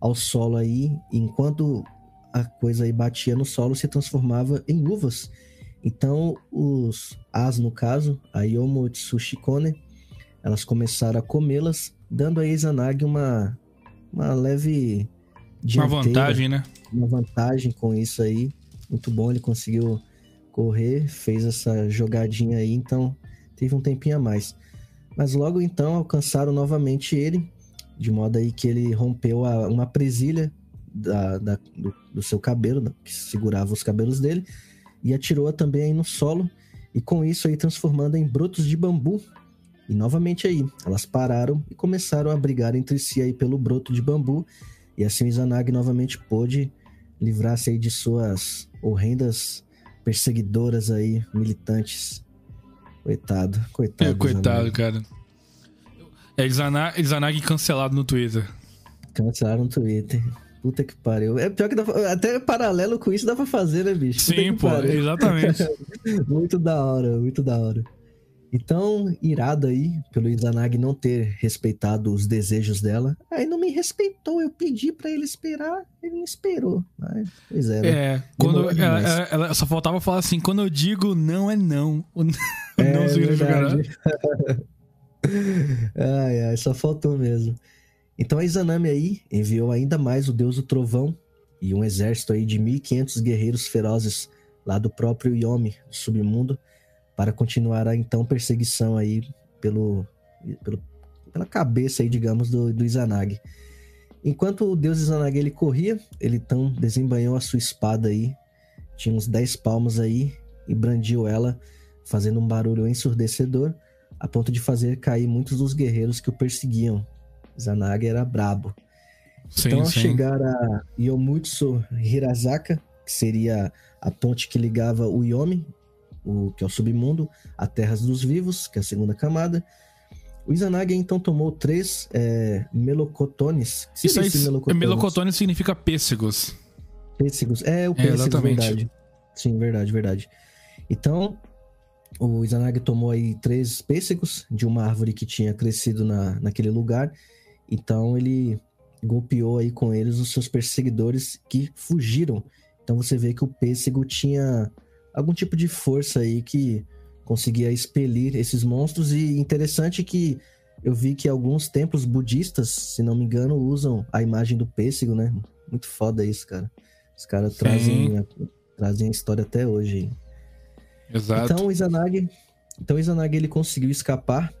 [SPEAKER 2] ao solo aí, enquanto a coisa aí batia no solo se transformava em uvas. Então, os as, no caso, a Yomotsushikone, elas começaram a comê-las, dando a Izanagi uma, uma leve
[SPEAKER 1] Uma
[SPEAKER 2] dianteira,
[SPEAKER 1] vantagem, né?
[SPEAKER 2] Uma vantagem com isso aí. Muito bom, ele conseguiu correr, fez essa jogadinha aí, então teve um tempinho a mais. Mas logo então alcançaram novamente ele, de modo aí que ele rompeu a- uma presilha da, da- do, do seu cabelo, que segurava os cabelos dele, e atirou-a também aí no solo, e com isso aí transformando em brotos de bambu. E novamente aí, elas pararam e começaram a brigar entre si aí pelo broto de bambu, e assim o Izanagi novamente pôde livrar-se aí de suas horrendas perseguidoras aí, militantes. Coitado, coitado.
[SPEAKER 1] É,
[SPEAKER 2] do
[SPEAKER 1] coitado, cara. É Izana- Izanagi cancelado no Twitter.
[SPEAKER 2] Cancelaram no Twitter. Puta que pariu. É pior que dá pra... até paralelo com isso dá pra fazer, né, bicho? Puta
[SPEAKER 1] Sim, pô,
[SPEAKER 2] pariu.
[SPEAKER 1] exatamente.
[SPEAKER 2] Muito da hora, muito da hora. Então, irado aí, pelo Izanagi não ter respeitado os desejos dela. Aí não me respeitou, eu pedi pra ele esperar, ele não esperou. Mas, pois é, né?
[SPEAKER 1] É, quando ela, ela- ela só faltava falar assim, quando eu digo não é não. O não
[SPEAKER 2] É
[SPEAKER 1] não significa
[SPEAKER 2] verdade. ai, ai, só faltou mesmo. Então a Izanami aí enviou ainda mais o deus do trovão e um exército aí de 1500 guerreiros ferozes lá do próprio Yomi, do submundo, para continuar a então perseguição aí pelo, pelo- pela cabeça aí, digamos, do, do Izanagi. Enquanto o deus Izanagi ele corria, ele então desembanhou a sua espada aí, tinha uns 10 palmos aí e brandiu ela fazendo um barulho ensurdecedor, a ponto de fazer cair muitos dos guerreiros que o perseguiam. Zanagi era brabo.
[SPEAKER 1] Sim,
[SPEAKER 2] então, ao
[SPEAKER 1] sim.
[SPEAKER 2] chegar a Yomutsu Hirazaka, que seria a ponte que ligava o Yomi, o, que é o submundo, a Terras dos Vivos, que é a segunda camada, o Izanagi então tomou três é, melocotones. Que
[SPEAKER 1] Isso aí,
[SPEAKER 2] melocotones?
[SPEAKER 1] melocotone significa pêssegos.
[SPEAKER 2] Pêssegos. É, o
[SPEAKER 1] É,
[SPEAKER 2] pêssego,
[SPEAKER 1] exatamente.
[SPEAKER 2] verdade. Sim, verdade, verdade. Então, o Izanagi tomou aí três pêssegos de uma árvore que tinha crescido na, naquele lugar. Então, ele golpeou aí com eles os seus perseguidores que fugiram. Então, você vê que o pêssego tinha algum tipo de força aí que conseguia expelir esses monstros. E interessante que eu vi que alguns templos budistas, se não me engano, usam a imagem do pêssego, né? Muito foda isso, cara. Os caras trazem, a- trazem a história até hoje.
[SPEAKER 1] Exato.
[SPEAKER 2] Então o Izanagi, então o Izanagi ele conseguiu escapar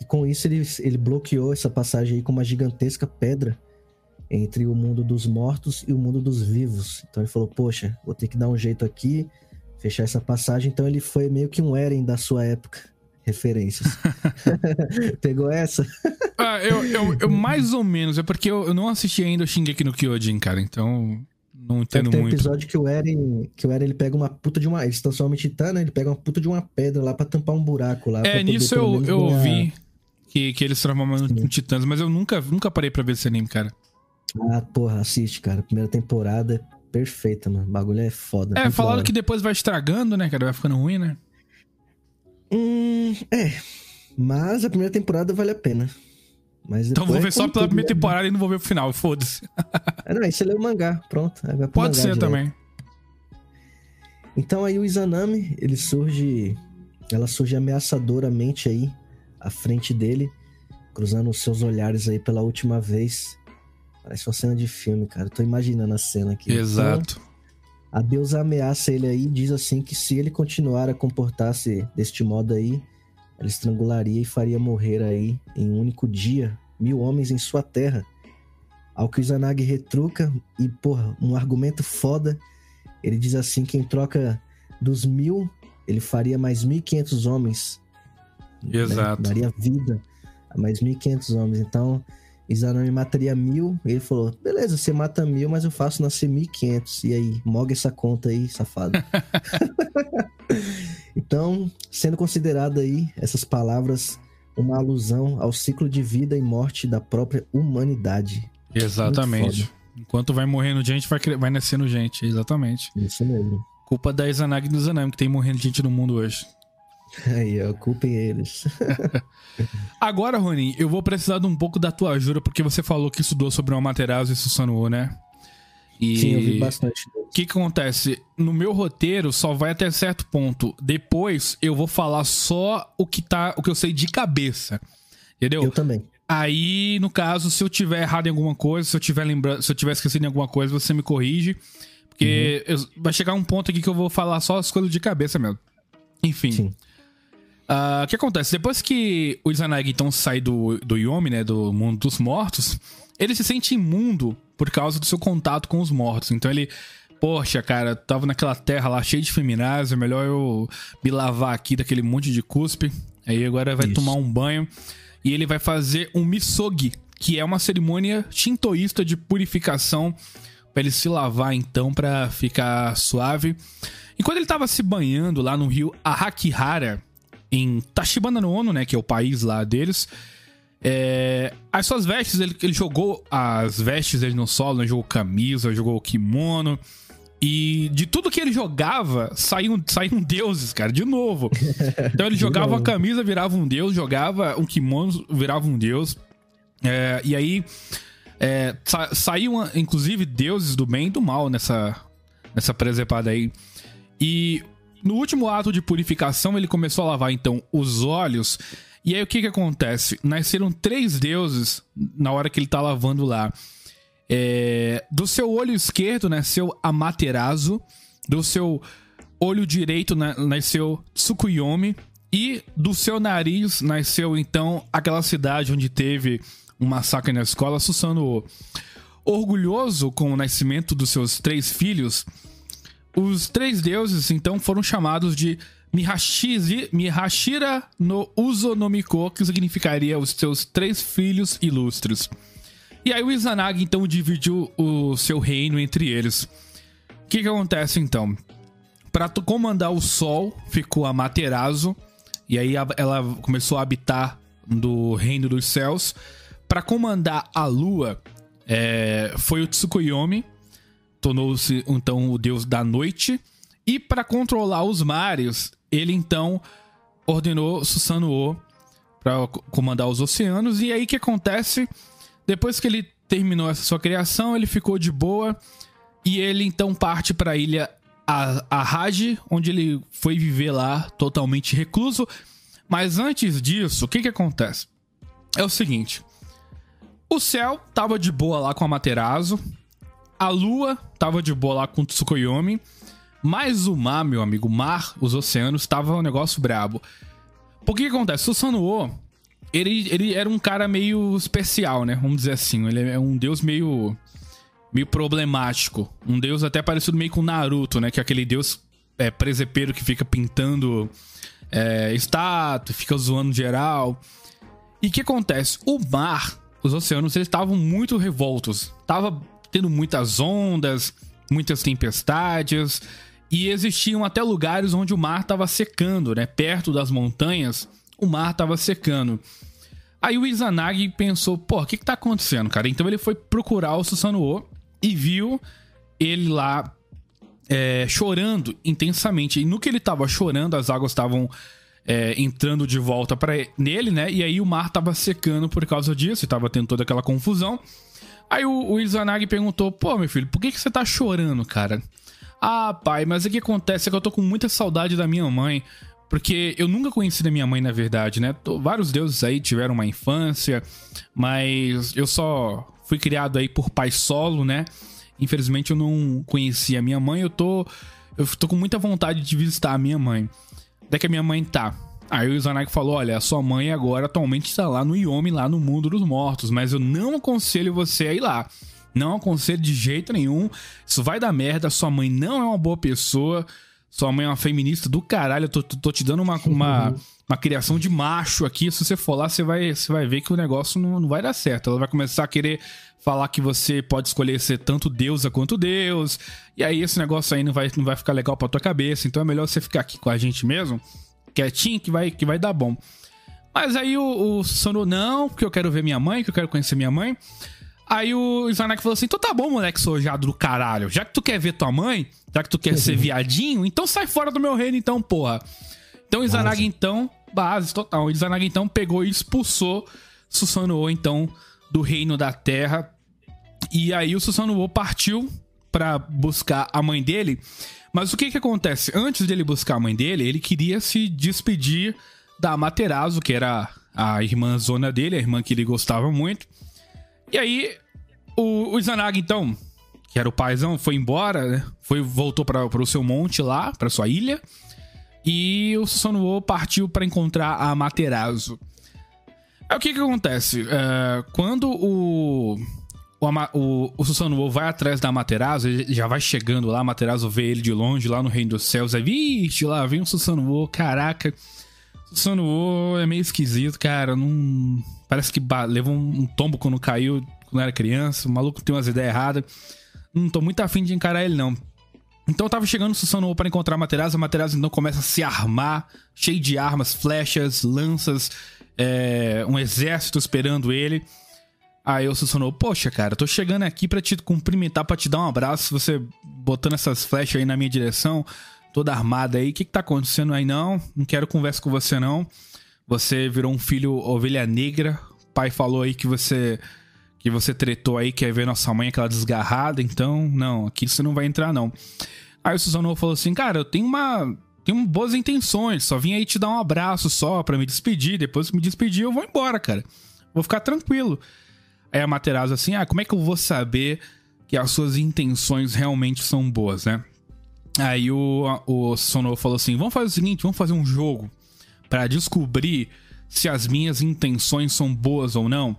[SPEAKER 2] e com isso ele, ele bloqueou essa passagem aí com uma gigantesca pedra entre o mundo dos mortos e o mundo dos vivos. Então ele falou: "Poxa, vou ter que dar um jeito aqui, fechar essa passagem". Então ele foi meio que um Eren da sua época. Referências. Pegou essa?
[SPEAKER 1] Ah, eu, eu, eu mais ou menos, é porque eu, eu não assisti ainda o Shingeki no Kyojin, cara, então não entendo
[SPEAKER 2] que tem um
[SPEAKER 1] muito.
[SPEAKER 2] episódio que o Eren, que o Eren ele pega uma puta de uma, ele se transforma em titã, né? Ele pega uma puta de uma pedra lá pra tampar um buraco lá.
[SPEAKER 1] É, nisso eu, eu ouvi. que, que eles transformam em titãs, mas eu nunca, nunca parei pra ver esse anime, cara.
[SPEAKER 2] Ah, porra, assiste, cara. Primeira temporada perfeita, mano. O bagulho é foda.
[SPEAKER 1] É, falaram que depois vai estragando, né, cara? Vai ficando ruim, né?
[SPEAKER 2] Hum, é. Mas a primeira temporada vale a pena. Mas
[SPEAKER 1] então vou ver
[SPEAKER 2] é
[SPEAKER 1] só pela primeira né? temporada e não vou ver o final, foda-se.
[SPEAKER 2] é, não, aí você lê o mangá, pronto.
[SPEAKER 1] Pode
[SPEAKER 2] mangá
[SPEAKER 1] ser direto. também.
[SPEAKER 2] Então aí o Izanami, ele surge. Ela surge ameaçadoramente aí à frente dele, cruzando os seus olhares aí pela última vez. Parece uma cena de filme, cara. Eu tô imaginando a cena aqui.
[SPEAKER 1] Exato.
[SPEAKER 2] Então, a deusa ameaça ele aí e diz assim que se ele continuar a comportar-se deste modo aí, ela estrangularia e faria morrer aí em um único dia mil homens em sua terra. Ao que o Izanagi retruca e, porra, um argumento foda. Ele diz assim que em troca dos mil, ele faria mais 1.500 homens.
[SPEAKER 1] Né? Exato.
[SPEAKER 2] Né? Daria vida a mais 1.500 homens. Então, Izanami mataria mil. Ele falou: beleza, você mata mil, mas eu faço nascer 1.500. E aí, moga essa conta aí, safado. Então, sendo considerada aí essas palavras uma alusão ao ciclo de vida e morte da própria humanidade.
[SPEAKER 1] Exatamente. Enquanto vai morrendo gente, vai, vai nascendo gente. Exatamente.
[SPEAKER 2] Isso mesmo.
[SPEAKER 1] Culpa da Izanagi e do Zanami, que tem morrendo gente no mundo hoje.
[SPEAKER 2] Aí, ó, culpem eles.
[SPEAKER 1] Agora, Ronin, eu vou precisar de um pouco da tua ajuda, porque você falou que estudou sobre o Amaterasu e Susanoo, né?
[SPEAKER 2] E... Sim, eu vi bastante.
[SPEAKER 1] O que, que acontece? No meu roteiro só vai até certo ponto. Depois eu vou falar só o que tá, o que eu sei de cabeça. Entendeu?
[SPEAKER 2] Eu também.
[SPEAKER 1] Aí, no caso, se eu tiver errado em alguma coisa, se eu tiver lembrando, se eu tiver esquecido em alguma coisa, você me corrige. Porque uhum. eu, vai chegar um ponto aqui que eu vou falar só as coisas de cabeça mesmo. Enfim. Uh, o que acontece? Depois que o Izanagi então sai do, do Yomi, né? Do mundo dos mortos, ele se sente imundo por causa do seu contato com os mortos. Então ele, poxa, cara, tava naquela terra lá cheia de feminazes, é melhor eu me lavar aqui daquele monte de cuspe. Aí agora vai Isso. tomar um banho e ele vai fazer um misogi, que é uma cerimônia shintoísta de purificação para ele se lavar então para ficar suave. Enquanto ele tava se banhando lá no rio Ahakihara, em Tachibana no Ono, né, que é o país lá deles, é, as suas vestes, ele, ele, jogou as vestes dele no solo, né? jogou camisa, jogou kimono. E de tudo que ele jogava, saíam, saíam deuses, cara, de novo. Então ele jogava uma camisa, virava um deus, jogava um kimono, virava um deus. É, e aí é, sa saíam, inclusive, deuses do bem e do mal nessa, nessa presepada aí. E no último ato de purificação, ele começou a lavar, então, os olhos e aí o que que acontece? Nasceram três deuses na hora que ele tá lavando lá. É, do seu olho esquerdo nasceu Amaterasu, do seu olho direito nasceu Tsukuyomi e do seu nariz nasceu então aquela cidade onde teve um massacre na escola, Susanoo. Orgulhoso com o nascimento dos seus três filhos, os três deuses então foram chamados de Mihashizi, Mihashira no Uzonomiko, que significaria os seus três filhos ilustres. E aí o Izanagi então dividiu o seu reino entre eles. O que, que acontece então? Para comandar o Sol ficou a Materazo, e aí ela começou a habitar do reino dos céus. Para comandar a Lua é, foi o Tsukuyomi, tornou-se então o deus da noite. E para controlar os mares, ele então ordenou Susanoo para comandar os oceanos. E aí o que acontece? Depois que ele terminou essa sua criação, ele ficou de boa e ele então parte para a ilha Arraj, onde ele foi viver lá totalmente recluso. Mas antes disso, o que que acontece? É o seguinte: o céu tava de boa lá com a Materazo, a lua tava de boa lá com o Tsukuyomi. Mas o mar, meu amigo, o mar, os oceanos, tava um negócio brabo. Por que, que acontece? O Sanuo, ele, ele era um cara meio especial, né? Vamos dizer assim. Ele é um deus meio. meio problemático. Um deus até parecido meio com Naruto, né? Que é aquele deus é, presepeiro que fica pintando é, estátua, fica zoando geral. E o que acontece? O mar, os oceanos, eles estavam muito revoltos. Tava tendo muitas ondas, muitas tempestades. E existiam até lugares onde o mar estava secando, né? Perto das montanhas, o mar estava secando. Aí o Izanagi pensou, pô, o que que tá acontecendo, cara? Então ele foi procurar o Susanoo e viu ele lá é, chorando intensamente. E no que ele tava chorando, as águas estavam é, entrando de volta para nele, né? E aí o mar tava secando por causa disso, e tava tendo toda aquela confusão. Aí o, o Izanagi perguntou: Pô, meu filho, por que, que você tá chorando, cara? Ah, pai, mas o que acontece é que eu tô com muita saudade da minha mãe. Porque eu nunca conheci a minha mãe, na verdade, né? Vários deuses aí tiveram uma infância, mas eu só fui criado aí por pai solo, né? Infelizmente eu não conheci a minha mãe, eu tô. Eu tô com muita vontade de visitar a minha mãe. Onde é que a minha mãe tá? Aí o Izanagi falou: Olha, a sua mãe agora atualmente está lá no Yomi, lá no mundo dos mortos, mas eu não aconselho você a ir lá. Não aconselho de jeito nenhum. Isso vai dar merda. Sua mãe não é uma boa pessoa. Sua mãe é uma feminista do caralho. Eu tô, tô te dando uma, uma, uma, criação de macho aqui. Se você for lá, você vai, você vai ver que o negócio não, não vai dar certo. Ela vai começar a querer falar que você pode escolher ser tanto deusa quanto Deus. E aí esse negócio aí não vai, não vai ficar legal pra tua cabeça. Então é melhor você ficar aqui com a gente mesmo, quietinho, que vai, que vai dar bom. Mas aí o, o Sono, não, porque eu quero ver minha mãe, que eu quero conhecer minha mãe. Aí o Izanagi falou assim: então tá bom, moleque sojado do caralho. Já que tu quer ver tua mãe, já que tu quer ser viadinho, então sai fora do meu reino, então, porra. Então o Izanagi, então, base total. O Izanagi, então, pegou e expulsou Susanoo, então, do reino da terra. E aí o Susanoo partiu para buscar a mãe dele. Mas o que que acontece? Antes dele buscar a mãe dele, ele queria se despedir da Amaterasu, que era a irmã zona dele, a irmã que ele gostava muito. E aí, o, o Izanagi, então, que era o paizão, foi embora, né? Foi, voltou para o seu monte lá, para sua ilha. E o Susanoo partiu para encontrar a Amaterasu. Aí o que que acontece? É, quando o, o, o, o Susanoo vai atrás da Amaterasu, já vai chegando lá, a vê ele de longe, lá no Reino dos Céus, aí, vixe, lá vem o Susanoo, caraca. Susanoo é meio esquisito, cara, não... Parece que levou um tombo quando caiu, quando era criança, o maluco tem umas ideias erradas. Não tô muito afim de encarar ele, não. Então eu tava chegando no Susanoo para encontrar a Materazo, a Materazo então começa a se armar, cheio de armas, flechas, lanças, é, um exército esperando ele. Aí o Susanoo, poxa, cara, tô chegando aqui para te cumprimentar, para te dar um abraço, você botando essas flechas aí na minha direção, toda armada aí, o que que tá acontecendo aí não? Não quero conversa com você não. Você virou um filho ovelha negra, o pai falou aí que você que você tretou aí, quer ver nossa mãe aquela desgarrada, então, não, aqui você não vai entrar, não. Aí o Susanoo falou assim, cara, eu tenho uma. Tenho boas intenções, só vim aí te dar um abraço só para me despedir. Depois que me despedir, eu vou embora, cara. Vou ficar tranquilo. Aí a Materazzo assim, ah, como é que eu vou saber que as suas intenções realmente são boas, né? Aí o, o Susanoo falou assim: vamos fazer o seguinte, vamos fazer um jogo para descobrir se as minhas intenções são boas ou não.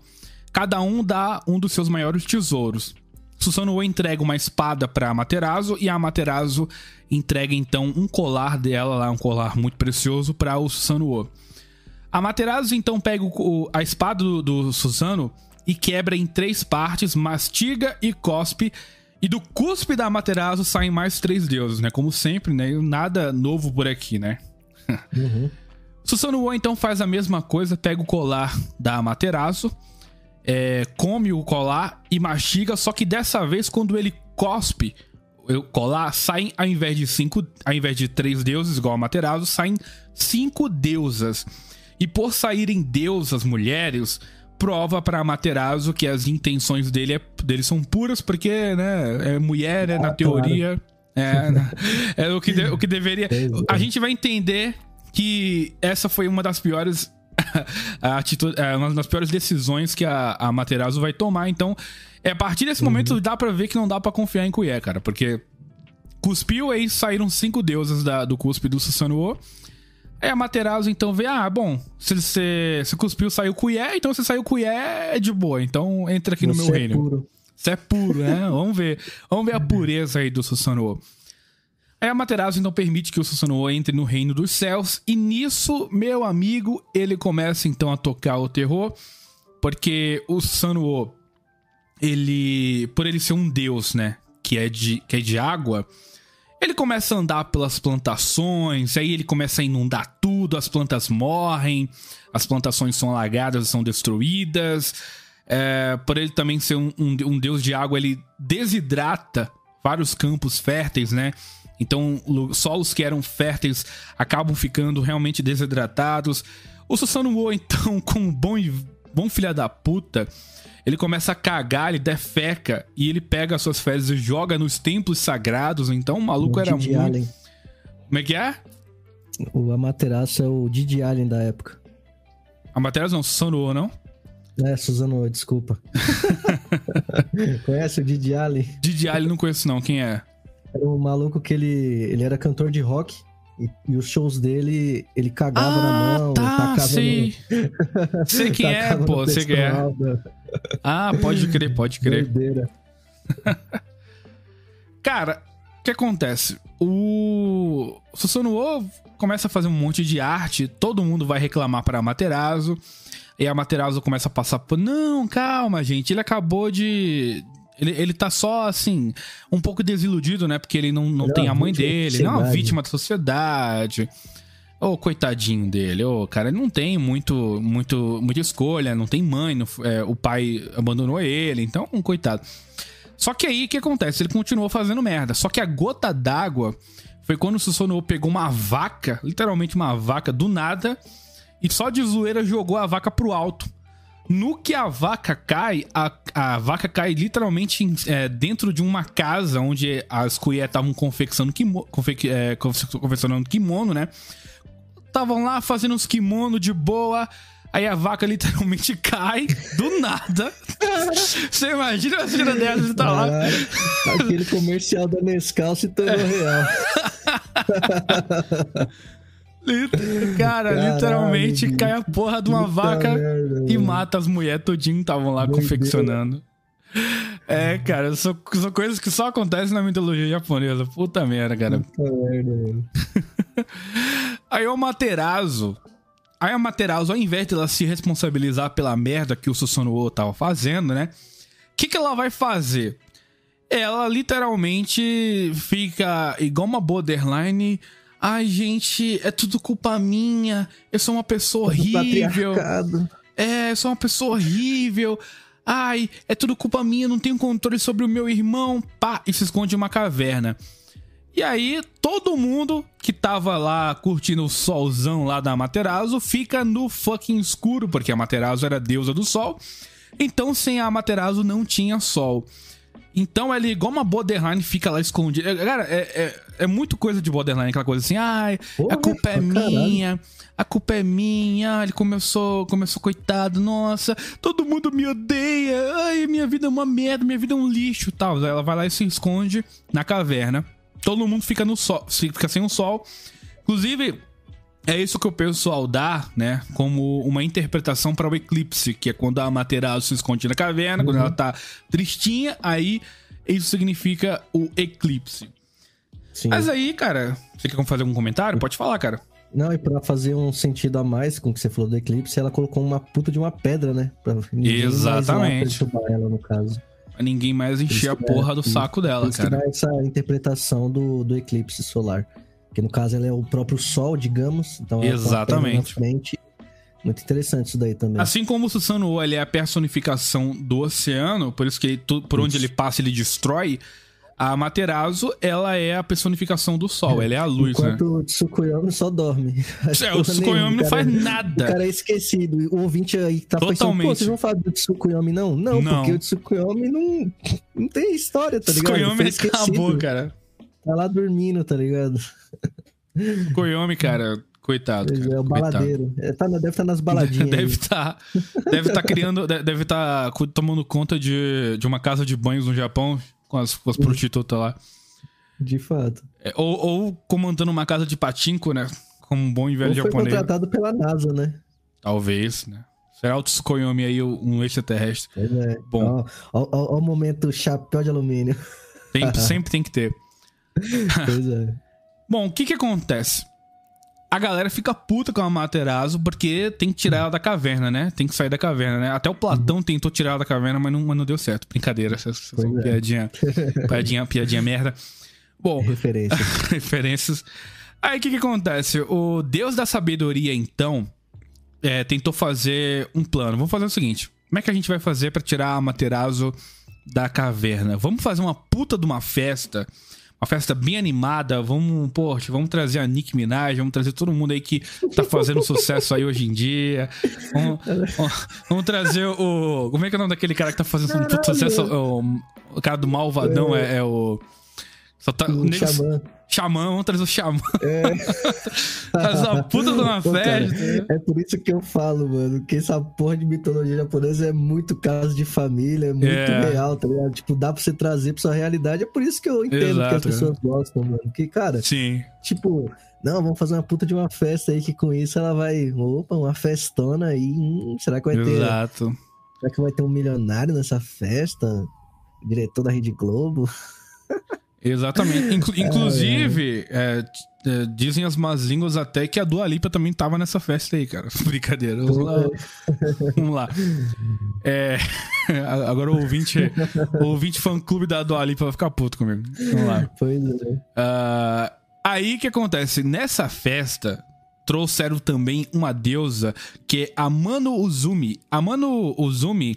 [SPEAKER 1] Cada um dá um dos seus maiores tesouros. Susanoo entrega uma espada para Amaterasu e a Amaterasu entrega então um colar dela lá, um colar muito precioso para o Susanoo. A Amaterasu então pega o, a espada do, do Susano e quebra em três partes, mastiga e cospe. E do cuspe da Amaterasu saem mais três deuses, né? Como sempre, né? Nada novo por aqui, né? Uhum. Susanoo então faz a mesma coisa, pega o colar da Amaterasu é, come o colar e mastiga, só que dessa vez, quando ele cospe o colar, saem, ao invés de cinco, ao invés de três deuses, igual a Materazo, saem cinco deusas. E por saírem deusas mulheres, prova para Materazo que as intenções dele, é, dele são puras, porque, né, é mulher, né, na teoria. É, né, é o que, de, o que deveria. A gente vai entender que essa foi uma das piores atitude, é uma das piores decisões que a, a Materazzo vai tomar. Então, é a partir desse uhum. momento dá para ver que não dá para confiar em Kuye, cara, porque cuspiu aí saíram cinco deuses da, do cuspe do Susanoo. Aí a Materazzo então vê, ah, bom, se você se cuspiu, saiu Kuye, então se saiu Kuye é de boa, então entra aqui você no meu é reino. Puro. Você é puro, né? Vamos ver. Vamos ver a pureza aí do Susanoo. Aí a Materazo então permite que o Susanoo entre no reino dos céus e nisso, meu amigo, ele começa então a tocar o terror, porque o Susanoo, ele, por ele ser um deus, né, que é de, que é de água, Ele começa a andar pelas plantações, aí ele começa a inundar tudo, as plantas morrem, as plantações são alagadas, são destruídas. É, por ele também ser um, um, um deus de água, ele desidrata vários campos férteis, né? Então, solos que eram férteis acabam ficando realmente desidratados. O Susanoo, então, com um bom, bom filha da puta, ele começa a cagar, ele defeca e ele pega as suas fezes e joga nos templos sagrados. Então, o maluco o era Didi muito. Allen. Como é que é?
[SPEAKER 2] O Amaterasu é o Didi Allen da época.
[SPEAKER 1] Amaterasu não, Susanoo, não?
[SPEAKER 2] É, Suzano, desculpa. Conhece o Didi Allen?
[SPEAKER 1] Didi Allen não conheço não, quem é?
[SPEAKER 2] Era um maluco que ele, ele era cantor de rock e, e os shows dele, ele cagava ah, na mão,
[SPEAKER 1] tá, tacava sei. No... Sei quem é, pô, sei quem é. Ah, pode crer, pode crer. Doideira. Cara, o que acontece? O Susanoo começa a fazer um monte de arte, todo mundo vai reclamar para Materazo. E a Materazo começa a passar por. Não, calma, gente. Ele acabou de. Ele, ele tá só, assim, um pouco desiludido, né? Porque ele não, não tem a mãe dele, ele é uma vítima da sociedade. Ô, oh, coitadinho dele. Ô, oh, cara, ele não tem muito, muito, muita escolha, não tem mãe, não, é, o pai abandonou ele, então, um coitado. Só que aí, o que acontece? Ele continuou fazendo merda. Só que a gota d'água foi quando o Susanoo pegou uma vaca, literalmente uma vaca, do nada, e só de zoeira jogou a vaca pro alto. No que a vaca cai, a, a vaca cai literalmente em, é, dentro de uma casa onde as colheres estavam confeccionando, kimo, confe, é, confeccionando kimono, né? Estavam lá fazendo uns kimono de boa. Aí a vaca literalmente cai do nada. Você imagina a cena dessa de tá lá.
[SPEAKER 2] Aquele comercial da Nescau se tornou é. real.
[SPEAKER 1] Cara, Caralho, literalmente cai a porra de uma vaca merda, e mata as mulheres todinho que estavam lá confeccionando. Deus. É, cara, são, são coisas que só acontecem na mitologia japonesa. Puta merda, cara. Puta merda. Aí o Materazo. Aí a Materazo, ao invés de ela se responsabilizar pela merda que o Susanoo tava fazendo, né? O que, que ela vai fazer? Ela literalmente fica igual uma borderline Ai, gente, é tudo culpa minha. Eu sou uma pessoa horrível. É, eu sou uma pessoa horrível. Ai, é tudo culpa minha, não tenho controle sobre o meu irmão. Pá, e se esconde em uma caverna. E aí, todo mundo que tava lá curtindo o solzão lá da Materazo fica no fucking escuro, porque a Materazo era a deusa do sol. Então, sem a Materazo não tinha sol. Então ela, igual uma borderline, fica lá escondida. Cara, é, é, é, muito coisa de borderline, aquela coisa assim, ai, Porra, a culpa é minha, a culpa é minha, ele começou, começou, coitado, nossa, todo mundo me odeia, ai, minha vida é uma merda, minha vida é um lixo tal. Ela vai lá e se esconde na caverna. Todo mundo fica no sol, fica sem o sol. Inclusive, é isso que o pessoal dá, né? Como uma interpretação para o eclipse, que é quando a Amaterasu se esconde na caverna, uhum. quando ela tá tristinha, aí isso significa o eclipse. Sim. Mas aí, cara, você quer fazer algum comentário? Pode falar, cara.
[SPEAKER 2] Não, e pra fazer um sentido a mais com o que você falou do eclipse, ela colocou uma puta de uma pedra, né? Pra
[SPEAKER 1] Exatamente.
[SPEAKER 2] Mais ela, no caso.
[SPEAKER 1] Pra ninguém mais encher a porra do saco dela, cara.
[SPEAKER 2] Dá essa interpretação do, do eclipse solar. Que no caso ela é o próprio Sol, digamos. Então
[SPEAKER 1] Exatamente.
[SPEAKER 2] frente. Muito interessante isso daí também.
[SPEAKER 1] Assim como o Susanoo ele é a personificação do oceano, por isso que ele, por onde isso. ele passa ele destrói. A Materazo, ela é a personificação do sol, é. ela é a luz,
[SPEAKER 2] Enquanto
[SPEAKER 1] né?
[SPEAKER 2] o Tsukuyomi só dorme.
[SPEAKER 1] É, o Tsukuyomi não faz nada.
[SPEAKER 2] O cara é esquecido. O ouvinte aí tá Totalmente. pensando, pô, vocês vão falar do Tsukuyomi não? não? Não, porque o Tsukuyomi não, não tem história, tá ligado?
[SPEAKER 1] Tsukuyomi acabou, cara.
[SPEAKER 2] Tá lá dormindo, tá ligado?
[SPEAKER 1] Koyomi, cara, coitado. Cara,
[SPEAKER 2] é o baladeiro. É, tá, deve estar tá nas baladinhas.
[SPEAKER 1] deve estar. Tá, deve estar tá criando. Deve estar tá tomando conta de, de uma casa de banhos no Japão com as, com as prostitutas lá.
[SPEAKER 2] De fato.
[SPEAKER 1] É, ou, ou comandando uma casa de patinco, né? Como um bom e velho ou
[SPEAKER 2] foi
[SPEAKER 1] japonês.
[SPEAKER 2] contratado pela NASA, né?
[SPEAKER 1] Talvez, né? Será o Tsukuyomi aí um extraterrestre?
[SPEAKER 2] É. Bom. Olha o momento chapéu de alumínio.
[SPEAKER 1] Sempre, sempre tem que ter.
[SPEAKER 2] Pois é.
[SPEAKER 1] Bom, o que que acontece? A galera fica puta com a Materazo porque tem que tirar ela da caverna, né? Tem que sair da caverna, né? Até o Platão tentou tirar ela da caverna, mas não, mas não deu certo. Brincadeira, essa, essa é. piadinha, piadinha, piadinha merda. Bom,
[SPEAKER 2] Referência.
[SPEAKER 1] referências. Aí o que, que acontece? O Deus da Sabedoria, então, é, tentou fazer um plano. Vamos fazer o seguinte: como é que a gente vai fazer pra tirar a Materazo da caverna? Vamos fazer uma puta de uma festa. Uma festa bem animada. Vamos, poxa, vamos trazer a Nick Minaj, vamos trazer todo mundo aí que tá fazendo sucesso aí hoje em dia. Vamos, vamos- vamos trazer o. Como é que é o nome daquele cara que tá fazendo puta sucesso? O, o cara do Malvadão é, é o. Só tá,
[SPEAKER 2] O
[SPEAKER 1] nego-
[SPEAKER 2] Xamã.
[SPEAKER 1] Xamã, vamos trazer o Xamã. Faz uma puta de uma
[SPEAKER 2] Pô, cara,
[SPEAKER 1] festa.
[SPEAKER 2] é por isso que eu falo, mano, que essa porra de mitologia japonesa é muito caso de família, é muito
[SPEAKER 1] É.
[SPEAKER 2] real, tá ligado? Tipo, dá pra você trazer pra sua realidade, é por isso que eu entendo que
[SPEAKER 1] Exato,
[SPEAKER 2] as pessoas gostam, mano. Que, cara,
[SPEAKER 1] Sim.
[SPEAKER 2] tipo, não, vamos fazer uma puta de uma festa aí que com isso ela vai, opa, uma festona aí, hum, será que vai ter,
[SPEAKER 1] Exato.
[SPEAKER 2] será que vai ter um milionário nessa festa? Diretor da Rede Globo?
[SPEAKER 1] Exatamente. Inclu- inclusive, é, é, dizem as más línguas até que a Dua Lipa também tava nessa festa aí, cara. Brincadeira. Vamos lá. Vamos lá. É, agora o ouvinte, o ouvinte fã-clube da Dua Lipa vai ficar puto comigo. Vamos lá.
[SPEAKER 2] Pois é.
[SPEAKER 1] Ah, aí o que acontece? Nessa festa, trouxeram também uma deusa que é a Mano Uzumi. A Mano Uzumi,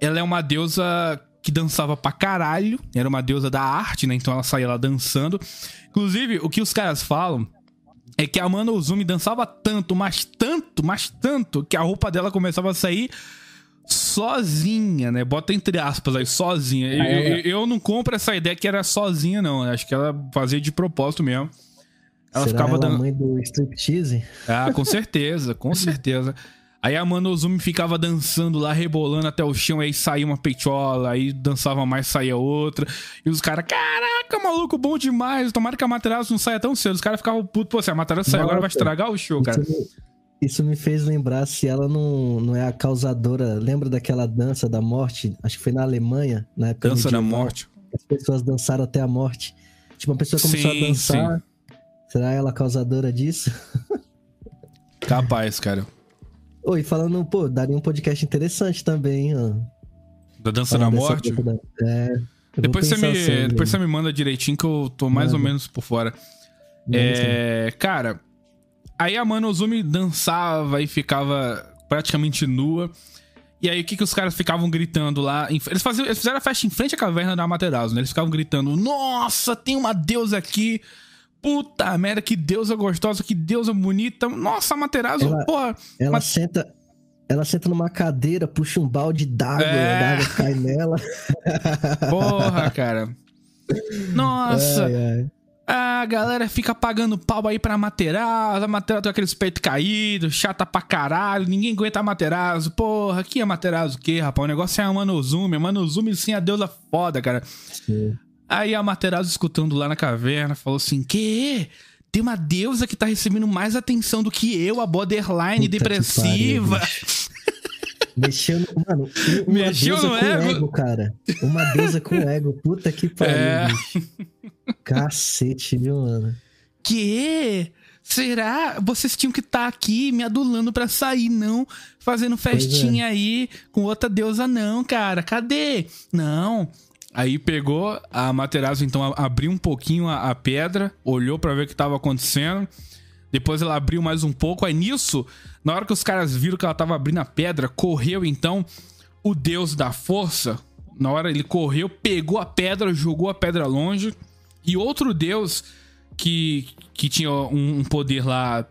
[SPEAKER 1] ela é uma deusa que dançava pra caralho. Era uma deusa da arte, né? Então ela saía lá dançando. Inclusive, o que os caras falam é que a Mano Uzumi dançava tanto, mas tanto, mas tanto, que a roupa dela começava a sair sozinha, né? Bota entre aspas aí, sozinha. Eu,
[SPEAKER 2] Ah, ela-
[SPEAKER 1] eu- eu não compro essa ideia que era sozinha, não. Acho que ela fazia de propósito mesmo. Ela
[SPEAKER 2] Será
[SPEAKER 1] ficava
[SPEAKER 2] ela
[SPEAKER 1] dando.
[SPEAKER 2] mãe do striptease?
[SPEAKER 1] Ah, com certeza, com certeza. Aí a Mano Uzumi ficava dançando lá, rebolando até o chão, aí saía uma peitola, aí dançava mais, saía outra. E os caras, caraca, maluco, bom demais. Tomara que a Materazo não saia tão cedo. Os caras ficavam putos, pô, se a Materazo sair agora vai estragar o show, cara.
[SPEAKER 2] Isso me, fez lembrar se ela não, não é a causadora. Lembra daquela dança da morte? Acho que foi na Alemanha, na época
[SPEAKER 1] Dança da morte.
[SPEAKER 2] As pessoas dançaram até a morte. Tipo, uma pessoa começou
[SPEAKER 1] Sim,
[SPEAKER 2] a dançar. Será ela a causadora disso?
[SPEAKER 1] Capaz, cara.
[SPEAKER 2] Oi, falando, pô, daria um podcast interessante também, ó.
[SPEAKER 1] Da Dança
[SPEAKER 2] Falando
[SPEAKER 1] da Morte.
[SPEAKER 2] da- É.
[SPEAKER 1] Depois você, me,
[SPEAKER 2] sobre.
[SPEAKER 1] depois você me manda direitinho que eu tô mais ou
[SPEAKER 2] Manda.
[SPEAKER 1] menos por fora. É, cara, aí a Mano Uzumi dançava e ficava praticamente nua. E aí o que, que os caras ficavam gritando lá? Eles, faziam, eles fizeram a festa em frente à caverna da Amaterasu, né? Eles ficavam gritando: Nossa, tem uma deusa aqui! Puta merda, que deusa gostosa, que deusa bonita. Nossa, Amaterasu,
[SPEAKER 2] Ela-
[SPEAKER 1] porra.
[SPEAKER 2] Ela
[SPEAKER 1] Mas-
[SPEAKER 2] senta. Ela senta numa cadeira, puxa um balde d'água,
[SPEAKER 1] É.
[SPEAKER 2] a água cai nela.
[SPEAKER 1] Porra, cara. Nossa,
[SPEAKER 2] Ai, ai.
[SPEAKER 1] A galera fica pagando pau aí pra Materazzo, a Materazzo tem aqueles peitos caídos, chata pra caralho, ninguém aguenta a Materazzo. Porra, aqui é Materazzo o quê, rapaz? O negócio é a Manozumi, a Manozumi sim a deusa foda, cara.
[SPEAKER 2] Sim.
[SPEAKER 1] Aí a Materazzo escutando lá na caverna falou assim, que? Tem uma deusa que tá recebendo mais atenção do que eu, a borderline
[SPEAKER 2] Puta
[SPEAKER 1] depressiva.
[SPEAKER 2] Mexeu no. Mano, uma
[SPEAKER 1] Mexeu
[SPEAKER 2] deusa
[SPEAKER 1] no
[SPEAKER 2] com
[SPEAKER 1] ego.
[SPEAKER 2] ego. cara. Uma deusa com ego. Puta que pariu,
[SPEAKER 1] É.
[SPEAKER 2] bicho. Cacete, viu, mano?
[SPEAKER 1] Que? Será? Vocês tinham que estar aqui me adulando pra sair, não fazendo festinha aí com outra deusa, não, cara. Cadê? Não. Aí pegou a Materazzo, então abriu um pouquinho a, a pedra, olhou pra ver o que tava acontecendo. Depois ela abriu mais um pouco. Aí nisso, na hora que os caras viram que ela tava abrindo a pedra, correu então o deus da força. Na hora ele correu, pegou a pedra, jogou a pedra longe. E outro deus que, que tinha um, um poder lá.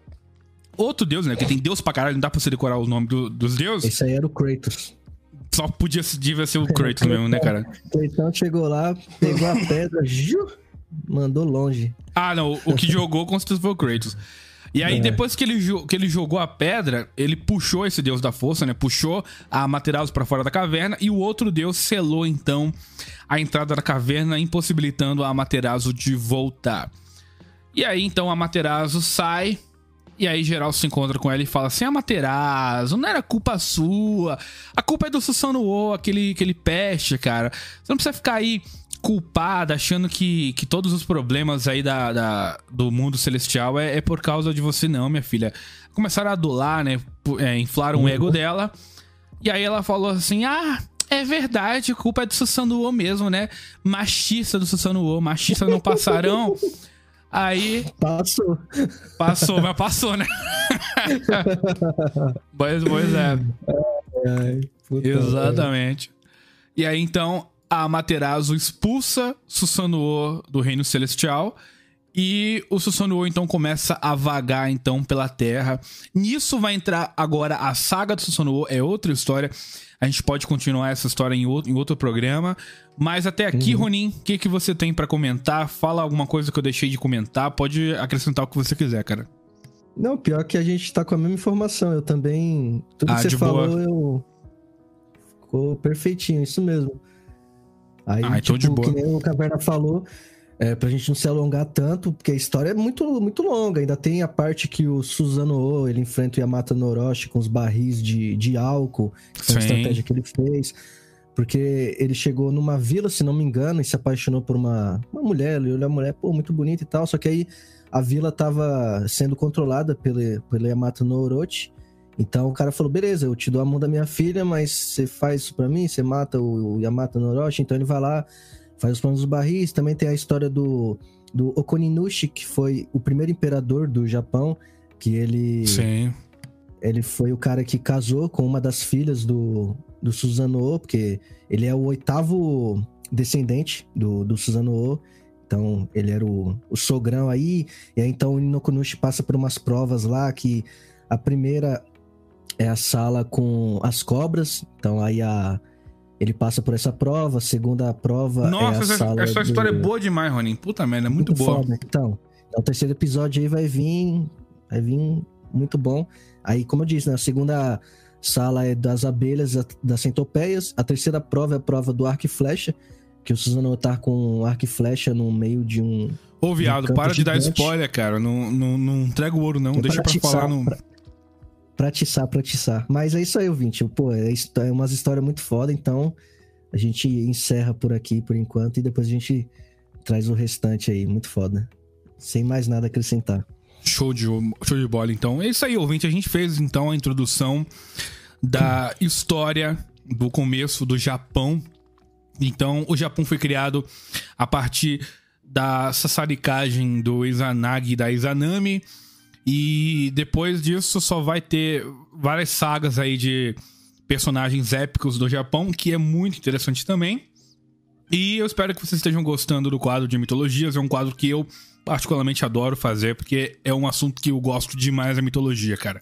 [SPEAKER 1] Outro deus, né? Porque tem deus pra caralho, não dá pra você decorar o nome do- dos deuses.
[SPEAKER 2] Esse aí era o Kratos.
[SPEAKER 1] Só podia devia ser o Kratos mesmo, né, cara?
[SPEAKER 2] Então chegou lá, pegou a pedra, ju, mandou longe.
[SPEAKER 1] Ah, não. O que jogou com certeza foi o Kratos. E aí,
[SPEAKER 2] É.
[SPEAKER 1] depois que ele, que ele jogou a pedra, ele puxou esse deus da força, né? Puxou a Materazo pra fora da caverna e o outro deus selou, então, a entrada da caverna, impossibilitando a Materazo de voltar. E aí, então, a Materazo sai. E aí, geral se encontra com ela e fala assim: Amaterasu, não era culpa sua. A culpa é do Susanoo, aquele, aquele peste, cara. Você não precisa ficar aí culpada, achando que, que todos os problemas aí da, da- do mundo celestial é, é por causa de você, não, minha filha. Começaram a adular, né? É, inflaram o ego dela. E aí ela falou assim: Ah, é verdade, a culpa é do Susanoo mesmo, né? Machista do Susanoo, machista não passarão. Aí.
[SPEAKER 2] Passou.
[SPEAKER 1] Passou, mas passou, né? pois, pois é.
[SPEAKER 2] Ai,
[SPEAKER 1] Exatamente. E aí, então, a Amaterasu expulsa Susanoo do Reino Celestial. E o Susanoo, então, começa a vagar, então, pela Terra. Nisso vai entrar agora a saga do Susanoo. É outra história. A gente pode continuar essa história em outro, em outro programa. Mas até aqui,
[SPEAKER 2] Uhum.
[SPEAKER 1] Ronin, o que, que você tem pra comentar? Fala alguma coisa que eu deixei de comentar. Pode acrescentar o que você quiser, cara.
[SPEAKER 2] Não, pior que a gente tá com a mesma informação. Eu também. Tudo
[SPEAKER 1] Ah,
[SPEAKER 2] que você falou,
[SPEAKER 1] boa.
[SPEAKER 2] eu. Ficou perfeitinho, isso mesmo. Aí,
[SPEAKER 1] Ah, então
[SPEAKER 2] tipo,
[SPEAKER 1] de boa.
[SPEAKER 2] o Caverna falou, é, pra gente não se alongar tanto, porque a história é muito, muito longa. Ainda tem a parte que o Suzano O, ele enfrenta o Yamato Noroshi com os barris de, de álcool, que foi a
[SPEAKER 1] Sim.
[SPEAKER 2] estratégia que ele fez. Porque ele chegou numa vila, se não me engano, e se apaixonou por uma, uma mulher. Ele olhou a mulher, pô, muito bonita e tal. Só que aí a vila tava sendo controlada pelo, pelo Yamato no Orochi. Então o cara falou: beleza, eu te dou a mão da minha filha, mas você faz isso pra mim, você mata o, o Yamato no Orochi. Então ele vai lá, faz os planos dos barris. Também tem a história do, do Okoninushi, que foi o primeiro imperador do Japão, que ele
[SPEAKER 1] Sim.
[SPEAKER 2] ele foi o cara que casou com uma das filhas do, do Susanoo, porque ele é o oitavo descendente do, do Susanoo. Então, ele era o, o sogrão aí. E aí, então, o Inokunushi passa por umas provas lá, que a primeira é a sala com as cobras. Então, aí a... Ele passa por essa prova. A segunda prova é
[SPEAKER 1] Nossa,
[SPEAKER 2] a
[SPEAKER 1] essa,
[SPEAKER 2] sala
[SPEAKER 1] essa
[SPEAKER 2] do-
[SPEAKER 1] história é boa demais, Ronin. Puta merda, é muito, boa.
[SPEAKER 2] foda. Então, o terceiro episódio aí vai vir, vai vir muito bom. Aí, como eu disse, né, a segunda sala é das abelhas, a- das centopeias. A terceira prova é a prova do arco e flecha, que o Suzano tá com arco e flecha no meio de um...
[SPEAKER 1] Ô, viado,
[SPEAKER 2] campo
[SPEAKER 1] para de dar
[SPEAKER 2] gigante.
[SPEAKER 1] spoiler, cara. Não, não, não entrega o ouro, não.
[SPEAKER 2] É
[SPEAKER 1] Deixa pra falar no.
[SPEAKER 2] pra- Pra atiçar, pra. Mas é isso aí, ouvinte. Pô, é, é umas histórias muito foda, então a gente encerra por aqui por enquanto e depois a gente traz o restante aí. Muito foda. Sem mais nada acrescentar.
[SPEAKER 1] Show de, show de bola, então. É isso aí, ouvinte. A gente fez, então, a introdução da história do começo do Japão. Então, o Japão foi criado a partir da sassaricagem do Izanagi e da Izanami. E depois disso só vai ter várias sagas aí de personagens épicos do Japão, que é muito interessante também. E eu espero que vocês estejam gostando do quadro de mitologias. É um quadro que eu particularmente adoro fazer, porque é um assunto que eu gosto demais, a mitologia, cara.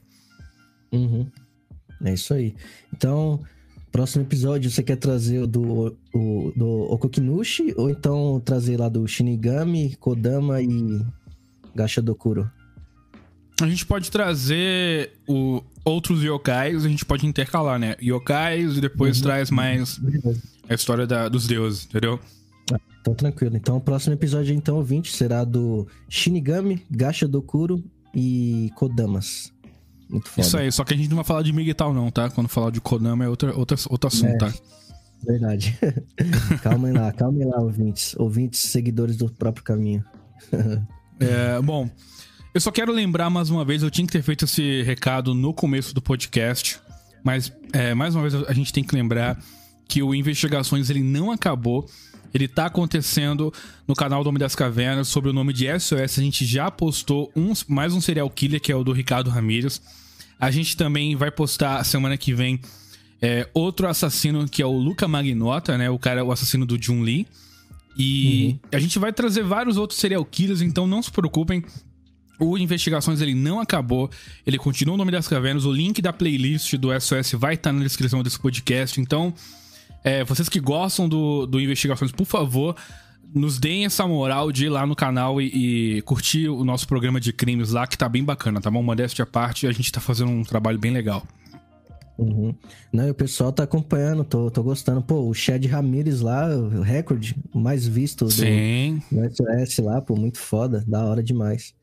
[SPEAKER 2] Uhum. É isso aí. Então, próximo episódio você quer trazer do, o, do Okokinushi ou então trazer lá do Shinigami, Kodama e Gacha Dokuro?
[SPEAKER 1] A gente pode trazer o, outros yokais, a gente pode intercalar, né? Yokais e depois
[SPEAKER 2] Uhum.
[SPEAKER 1] traz mais a história da- dos deuses, entendeu?
[SPEAKER 2] Então, tranquilo. Então, o próximo episódio, então, 20, será do Shinigami, Gacha Dokuro e Kodamas. Muito foda.
[SPEAKER 1] Isso aí, só que a gente não vai falar de Miguel não, tá? Quando falar de Kodama é outra, outra, outro assunto,
[SPEAKER 2] É.
[SPEAKER 1] tá?
[SPEAKER 2] Verdade. calmem lá, calmem lá, ouvintes. Ouvintes, seguidores do próprio caminho.
[SPEAKER 1] É, bom, eu só quero lembrar mais uma vez, eu tinha que ter feito esse recado no começo do podcast, mas é, mais uma vez a gente tem que lembrar que o Investigações ele não acabou. Ele tá acontecendo no canal do Homem das Cavernas sob o nome de SOS. A gente já postou um, mais um serial killer, que é o do Ricardo Ramirez. A gente também vai postar semana que vem é, outro assassino, que é o Luca Magnota, né? O cara, o assassino do Jun Lee. E a gente vai trazer vários outros serial killers, então não se preocupem. O Investigações ele não acabou, ele continua o nome das cavernas. O link da playlist do SOS vai estar na descrição desse podcast. Então, é, vocês que gostam do, do Investigações, por favor, nos deem essa moral de ir lá no canal e, e curtir o nosso programa de crimes lá, que tá bem bacana, tá bom? Modéstia à parte, a gente tá fazendo um trabalho bem legal.
[SPEAKER 2] Uhum. Não, e o pessoal tá acompanhando, tô, tô gostando. Pô, o Chad Ramirez lá, o recorde, mais visto do,
[SPEAKER 1] Sim,
[SPEAKER 2] do SOS lá, pô, muito foda, da hora demais.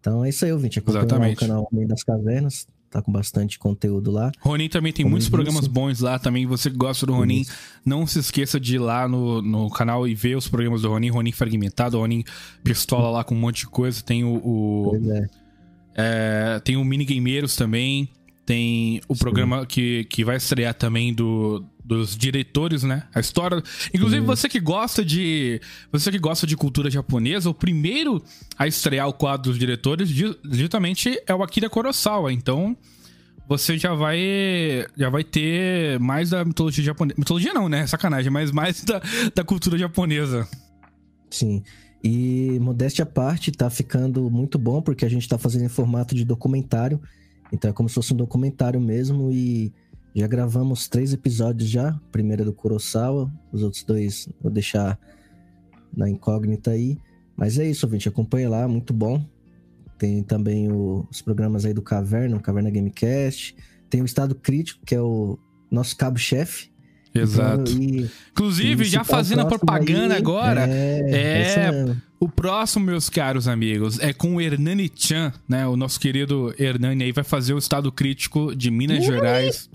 [SPEAKER 2] Então é isso aí, ouvinte. Acompanha
[SPEAKER 1] Exatamente.
[SPEAKER 2] o canal Homem das Cavernas, tá com bastante conteúdo lá.
[SPEAKER 1] Ronin também tem
[SPEAKER 2] Como
[SPEAKER 1] muitos programas bons lá também. Você que gosta do Ronin,
[SPEAKER 2] Isso.
[SPEAKER 1] não se esqueça de ir lá no, no canal e ver os programas do Ronin. Ronin Fragmentado, Ronin Pistola lá com um monte de coisa. Tem o, o-
[SPEAKER 2] Pois é.
[SPEAKER 1] é, tem o Minigameiros também. Tem o
[SPEAKER 2] Sim.
[SPEAKER 1] programa que, que vai estrear também do, dos diretores, né? A história. Inclusive, você que gosta de. Você que gosta de cultura japonesa, o primeiro a estrear o quadro dos diretores, justamente é o Akira Kurosawa. Então, você já vai. Já vai ter mais da mitologia japonesa. Mitologia não, né? Sacanagem, mas mais da, da cultura japonesa.
[SPEAKER 2] Sim. E modéstia à parte, tá ficando muito bom, porque a gente tá fazendo em formato de documentário. Então é como se fosse um documentário mesmo e já gravamos três episódios já. O primeiro é do Kurosawa, os outros dois vou deixar na incógnita aí. Mas é isso, gente. Acompanhe lá, muito bom. Tem também o, os programas aí do Caverna, o Caverna Gamecast. Tem o Estado Crítico, que é o nosso cabo-chefe.
[SPEAKER 1] Exato. Então, e, Inclusive, já fazendo a propaganda aí, agora, é, é o próximo, meus caros amigos, é com o Hernani Chan, né? O nosso querido Hernani aí vai fazer o Estado Crítico de Minas Ui! Gerais.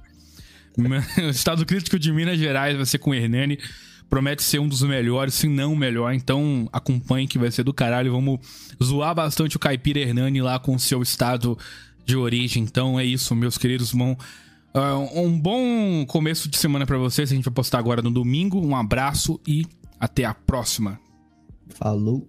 [SPEAKER 1] o Estado Crítico de Minas Gerais vai ser com o Hernani. Promete ser um dos melhores, se não o melhor. Então acompanhe que vai ser do caralho. Vamos zoar bastante o Caipira Hernani lá com o seu estado de origem. Então é isso, meus queridos. Bom, uh, um bom começo de semana para vocês. A gente vai postar agora no domingo. Um abraço e até a próxima.
[SPEAKER 2] Falou.